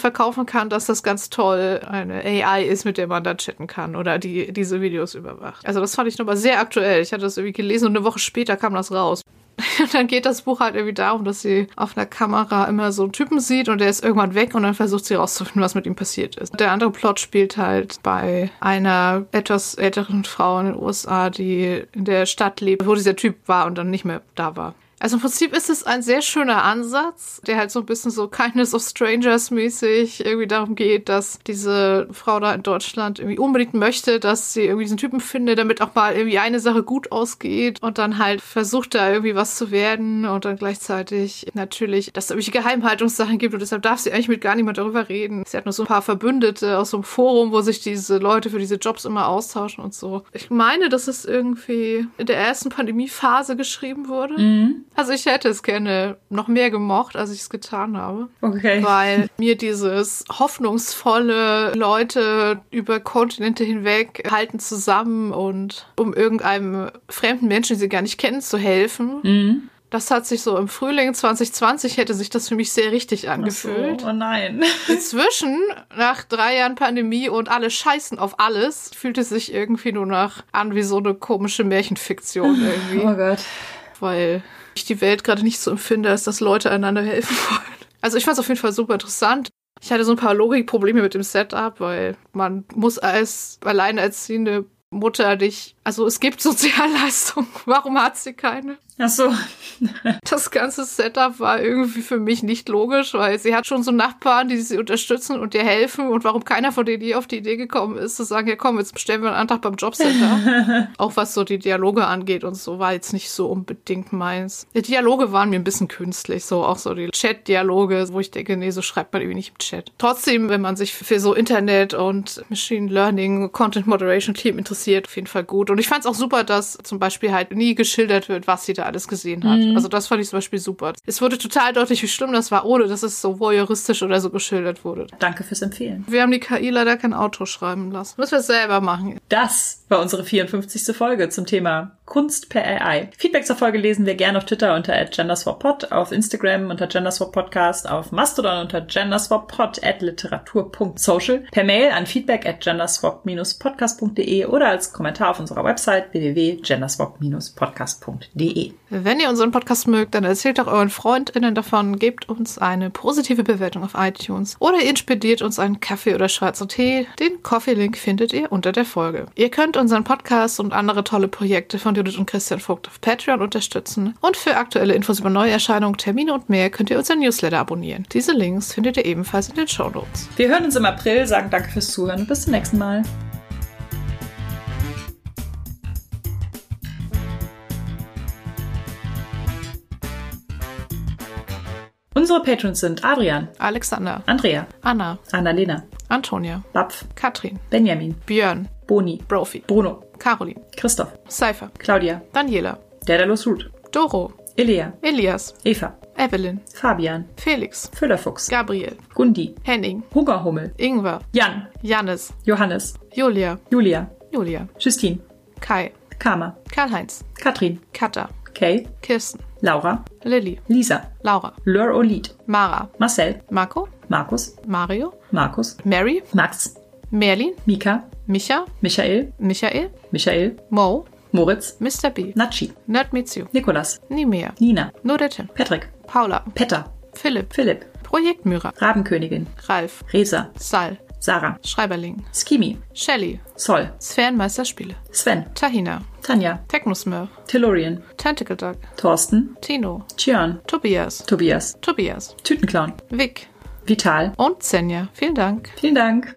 verkaufen kann, dass das ganz toll eine AI ist, mit der man dann chatten kann oder die diese Videos überwacht. Also das fand ich nochmal sehr aktuell. Ich hatte das irgendwie gelesen und eine Woche später kam das raus. Und dann geht das Buch halt irgendwie darum, dass sie auf einer Kamera immer so einen Typen sieht und der ist irgendwann weg und dann versucht sie herauszufinden, was mit ihm passiert ist. Der andere Plot spielt halt bei einer etwas älteren Frau in den USA, die in der Stadt lebt, wo dieser Typ war und dann nicht mehr da war. Also im Prinzip ist es ein sehr schöner Ansatz, der halt so ein bisschen so Kindness of Strangers mäßig irgendwie darum geht, dass diese Frau da in Deutschland irgendwie unbedingt möchte, dass sie irgendwie diesen Typen findet, damit auch mal irgendwie eine Sache gut ausgeht und dann halt versucht da irgendwie was zu werden und dann gleichzeitig natürlich, dass es irgendwelche Geheimhaltungssachen gibt und deshalb darf sie eigentlich mit gar niemand darüber reden. Sie hat nur so ein paar Verbündete aus so einem Forum, wo sich diese Leute für diese Jobs immer austauschen und so. Ich meine, dass es irgendwie in der ersten Pandemiephase geschrieben wurde. Mhm. Also ich hätte es gerne noch mehr gemocht, als ich es getan habe. Okay. Weil mir dieses hoffnungsvolle Leute über Kontinente hinweg halten zusammen und um irgendeinem fremden Menschen, den sie gar nicht kennen, zu helfen. Mhm. Das hat sich so im Frühling 2020 hätte sich das für mich sehr richtig angefühlt. So, oh nein. Inzwischen, nach drei Jahren Pandemie und alle scheißen auf alles, fühlt es sich irgendwie nur noch an wie so eine komische Märchenfiktion irgendwie. Oh Gott. Weil ich die Welt gerade nicht so empfinde, als dass Leute einander helfen wollen. Also ich fand es auf jeden Fall super interessant. Ich hatte so ein paar Logikprobleme mit dem Setup, weil man muss als alleinerziehende Mutter dich, also es gibt Sozialleistungen, warum hat sie keine? Ach so. Das ganze Setup war irgendwie für mich nicht logisch, weil sie hat schon so Nachbarn, die sie unterstützen und ihr helfen und warum keiner von denen je auf die Idee gekommen ist, zu sagen, ja komm, jetzt bestellen wir einen Antrag beim Jobcenter. Auch was so die Dialoge angeht und so, war jetzt nicht so unbedingt meins. Die Dialoge waren mir ein bisschen künstlich, so auch so die Chat-Dialoge, wo ich denke, nee, so schreibt man irgendwie nicht im Chat. Trotzdem, wenn man sich für so Internet und Machine Learning, Content Moderation Team interessiert, auf jeden Fall gut. Und ich fand es auch super, dass zum Beispiel halt nie geschildert wird, was sie da alles gesehen hat. Mhm. Also das fand ich zum Beispiel super. Es wurde total deutlich, wie schlimm das war, ohne dass es so voyeuristisch oder so geschildert wurde. Danke fürs Empfehlen. Wir haben die KI leider kein Auto schreiben lassen. Müssen wir es selber machen. Das war unsere 54. Folge zum Thema Kunst per AI. Feedback zur Folge lesen wir gerne auf Twitter unter @genderswappod, auf Instagram unter genderswappodcast, auf Mastodon unter genderswappod at literatur.social, per Mail an feedback at genderswap-podcast.de oder als Kommentar auf unserer Website www.genderswap-podcast.de. Wenn ihr unseren Podcast mögt, dann erzählt doch euren FreundInnen davon, gebt uns eine positive Bewertung auf iTunes oder ihr inspediert uns einen Kaffee oder schwarzen Tee. Den Coffee-Link findet ihr unter der Folge. Ihr könnt unseren Podcast und andere tolle Projekte von Judith und Christian Vogt auf Patreon unterstützen und für aktuelle Infos über Neuerscheinungen, Termine und mehr könnt ihr unseren Newsletter abonnieren. Diese Links findet ihr ebenfalls in den Show Notes. Wir hören uns im April, sagen danke fürs Zuhören und bis zum nächsten Mal. Unsere Patrons sind Adrian, Alexander, Andrea, Anna, Annalena, Antonia, Bapf, Katrin, Benjamin, Björn, Boni, Brophy, Bruno, Caroline, Christoph, Cypher, Claudia, Daniela, Daedalus Root, Doro, Ilea, Elias, Eva, Evelyn, Fabian, Felix, Füllerfuchs, Gabriel, Gundi, Henning, Hungerhummel, Ingwer, Jan, Jannis, Johannes, Julia, Julia, Julia, Justine, Kai, Karma, Karl-Heinz, Katrin, Katha, Kay, Kirsten, Laura, Lilly, Lisa, Laura, Lur Olid, Mara, Marcel, Marco, Markus, Mario, Markus, Mary, Max, Merlin, Mika, Micha, Michael, Michael, Michael, Mo, Moritz, Mr. B, Natschi, Nerd Meets You, Nikolas, Nimea, Nina, Nudetin, Patrick, Paula, Petter, Philipp, Philipp, Projekt Myra, Rabenkönigin, Ralf, Resa, Sal, Sarah, Schreiberling, Skimi, Shelly, Sol, Sphärenmeisterspiele, Sven, Tahina, Tanja, Technosmurf, Tellurian, Tentacle Duck, Thorsten, Tino, Tjörn, Tobias, Tobias, Tobias, Tütenclown, Vic Vital. und Senja. Vielen Dank. Vielen Dank.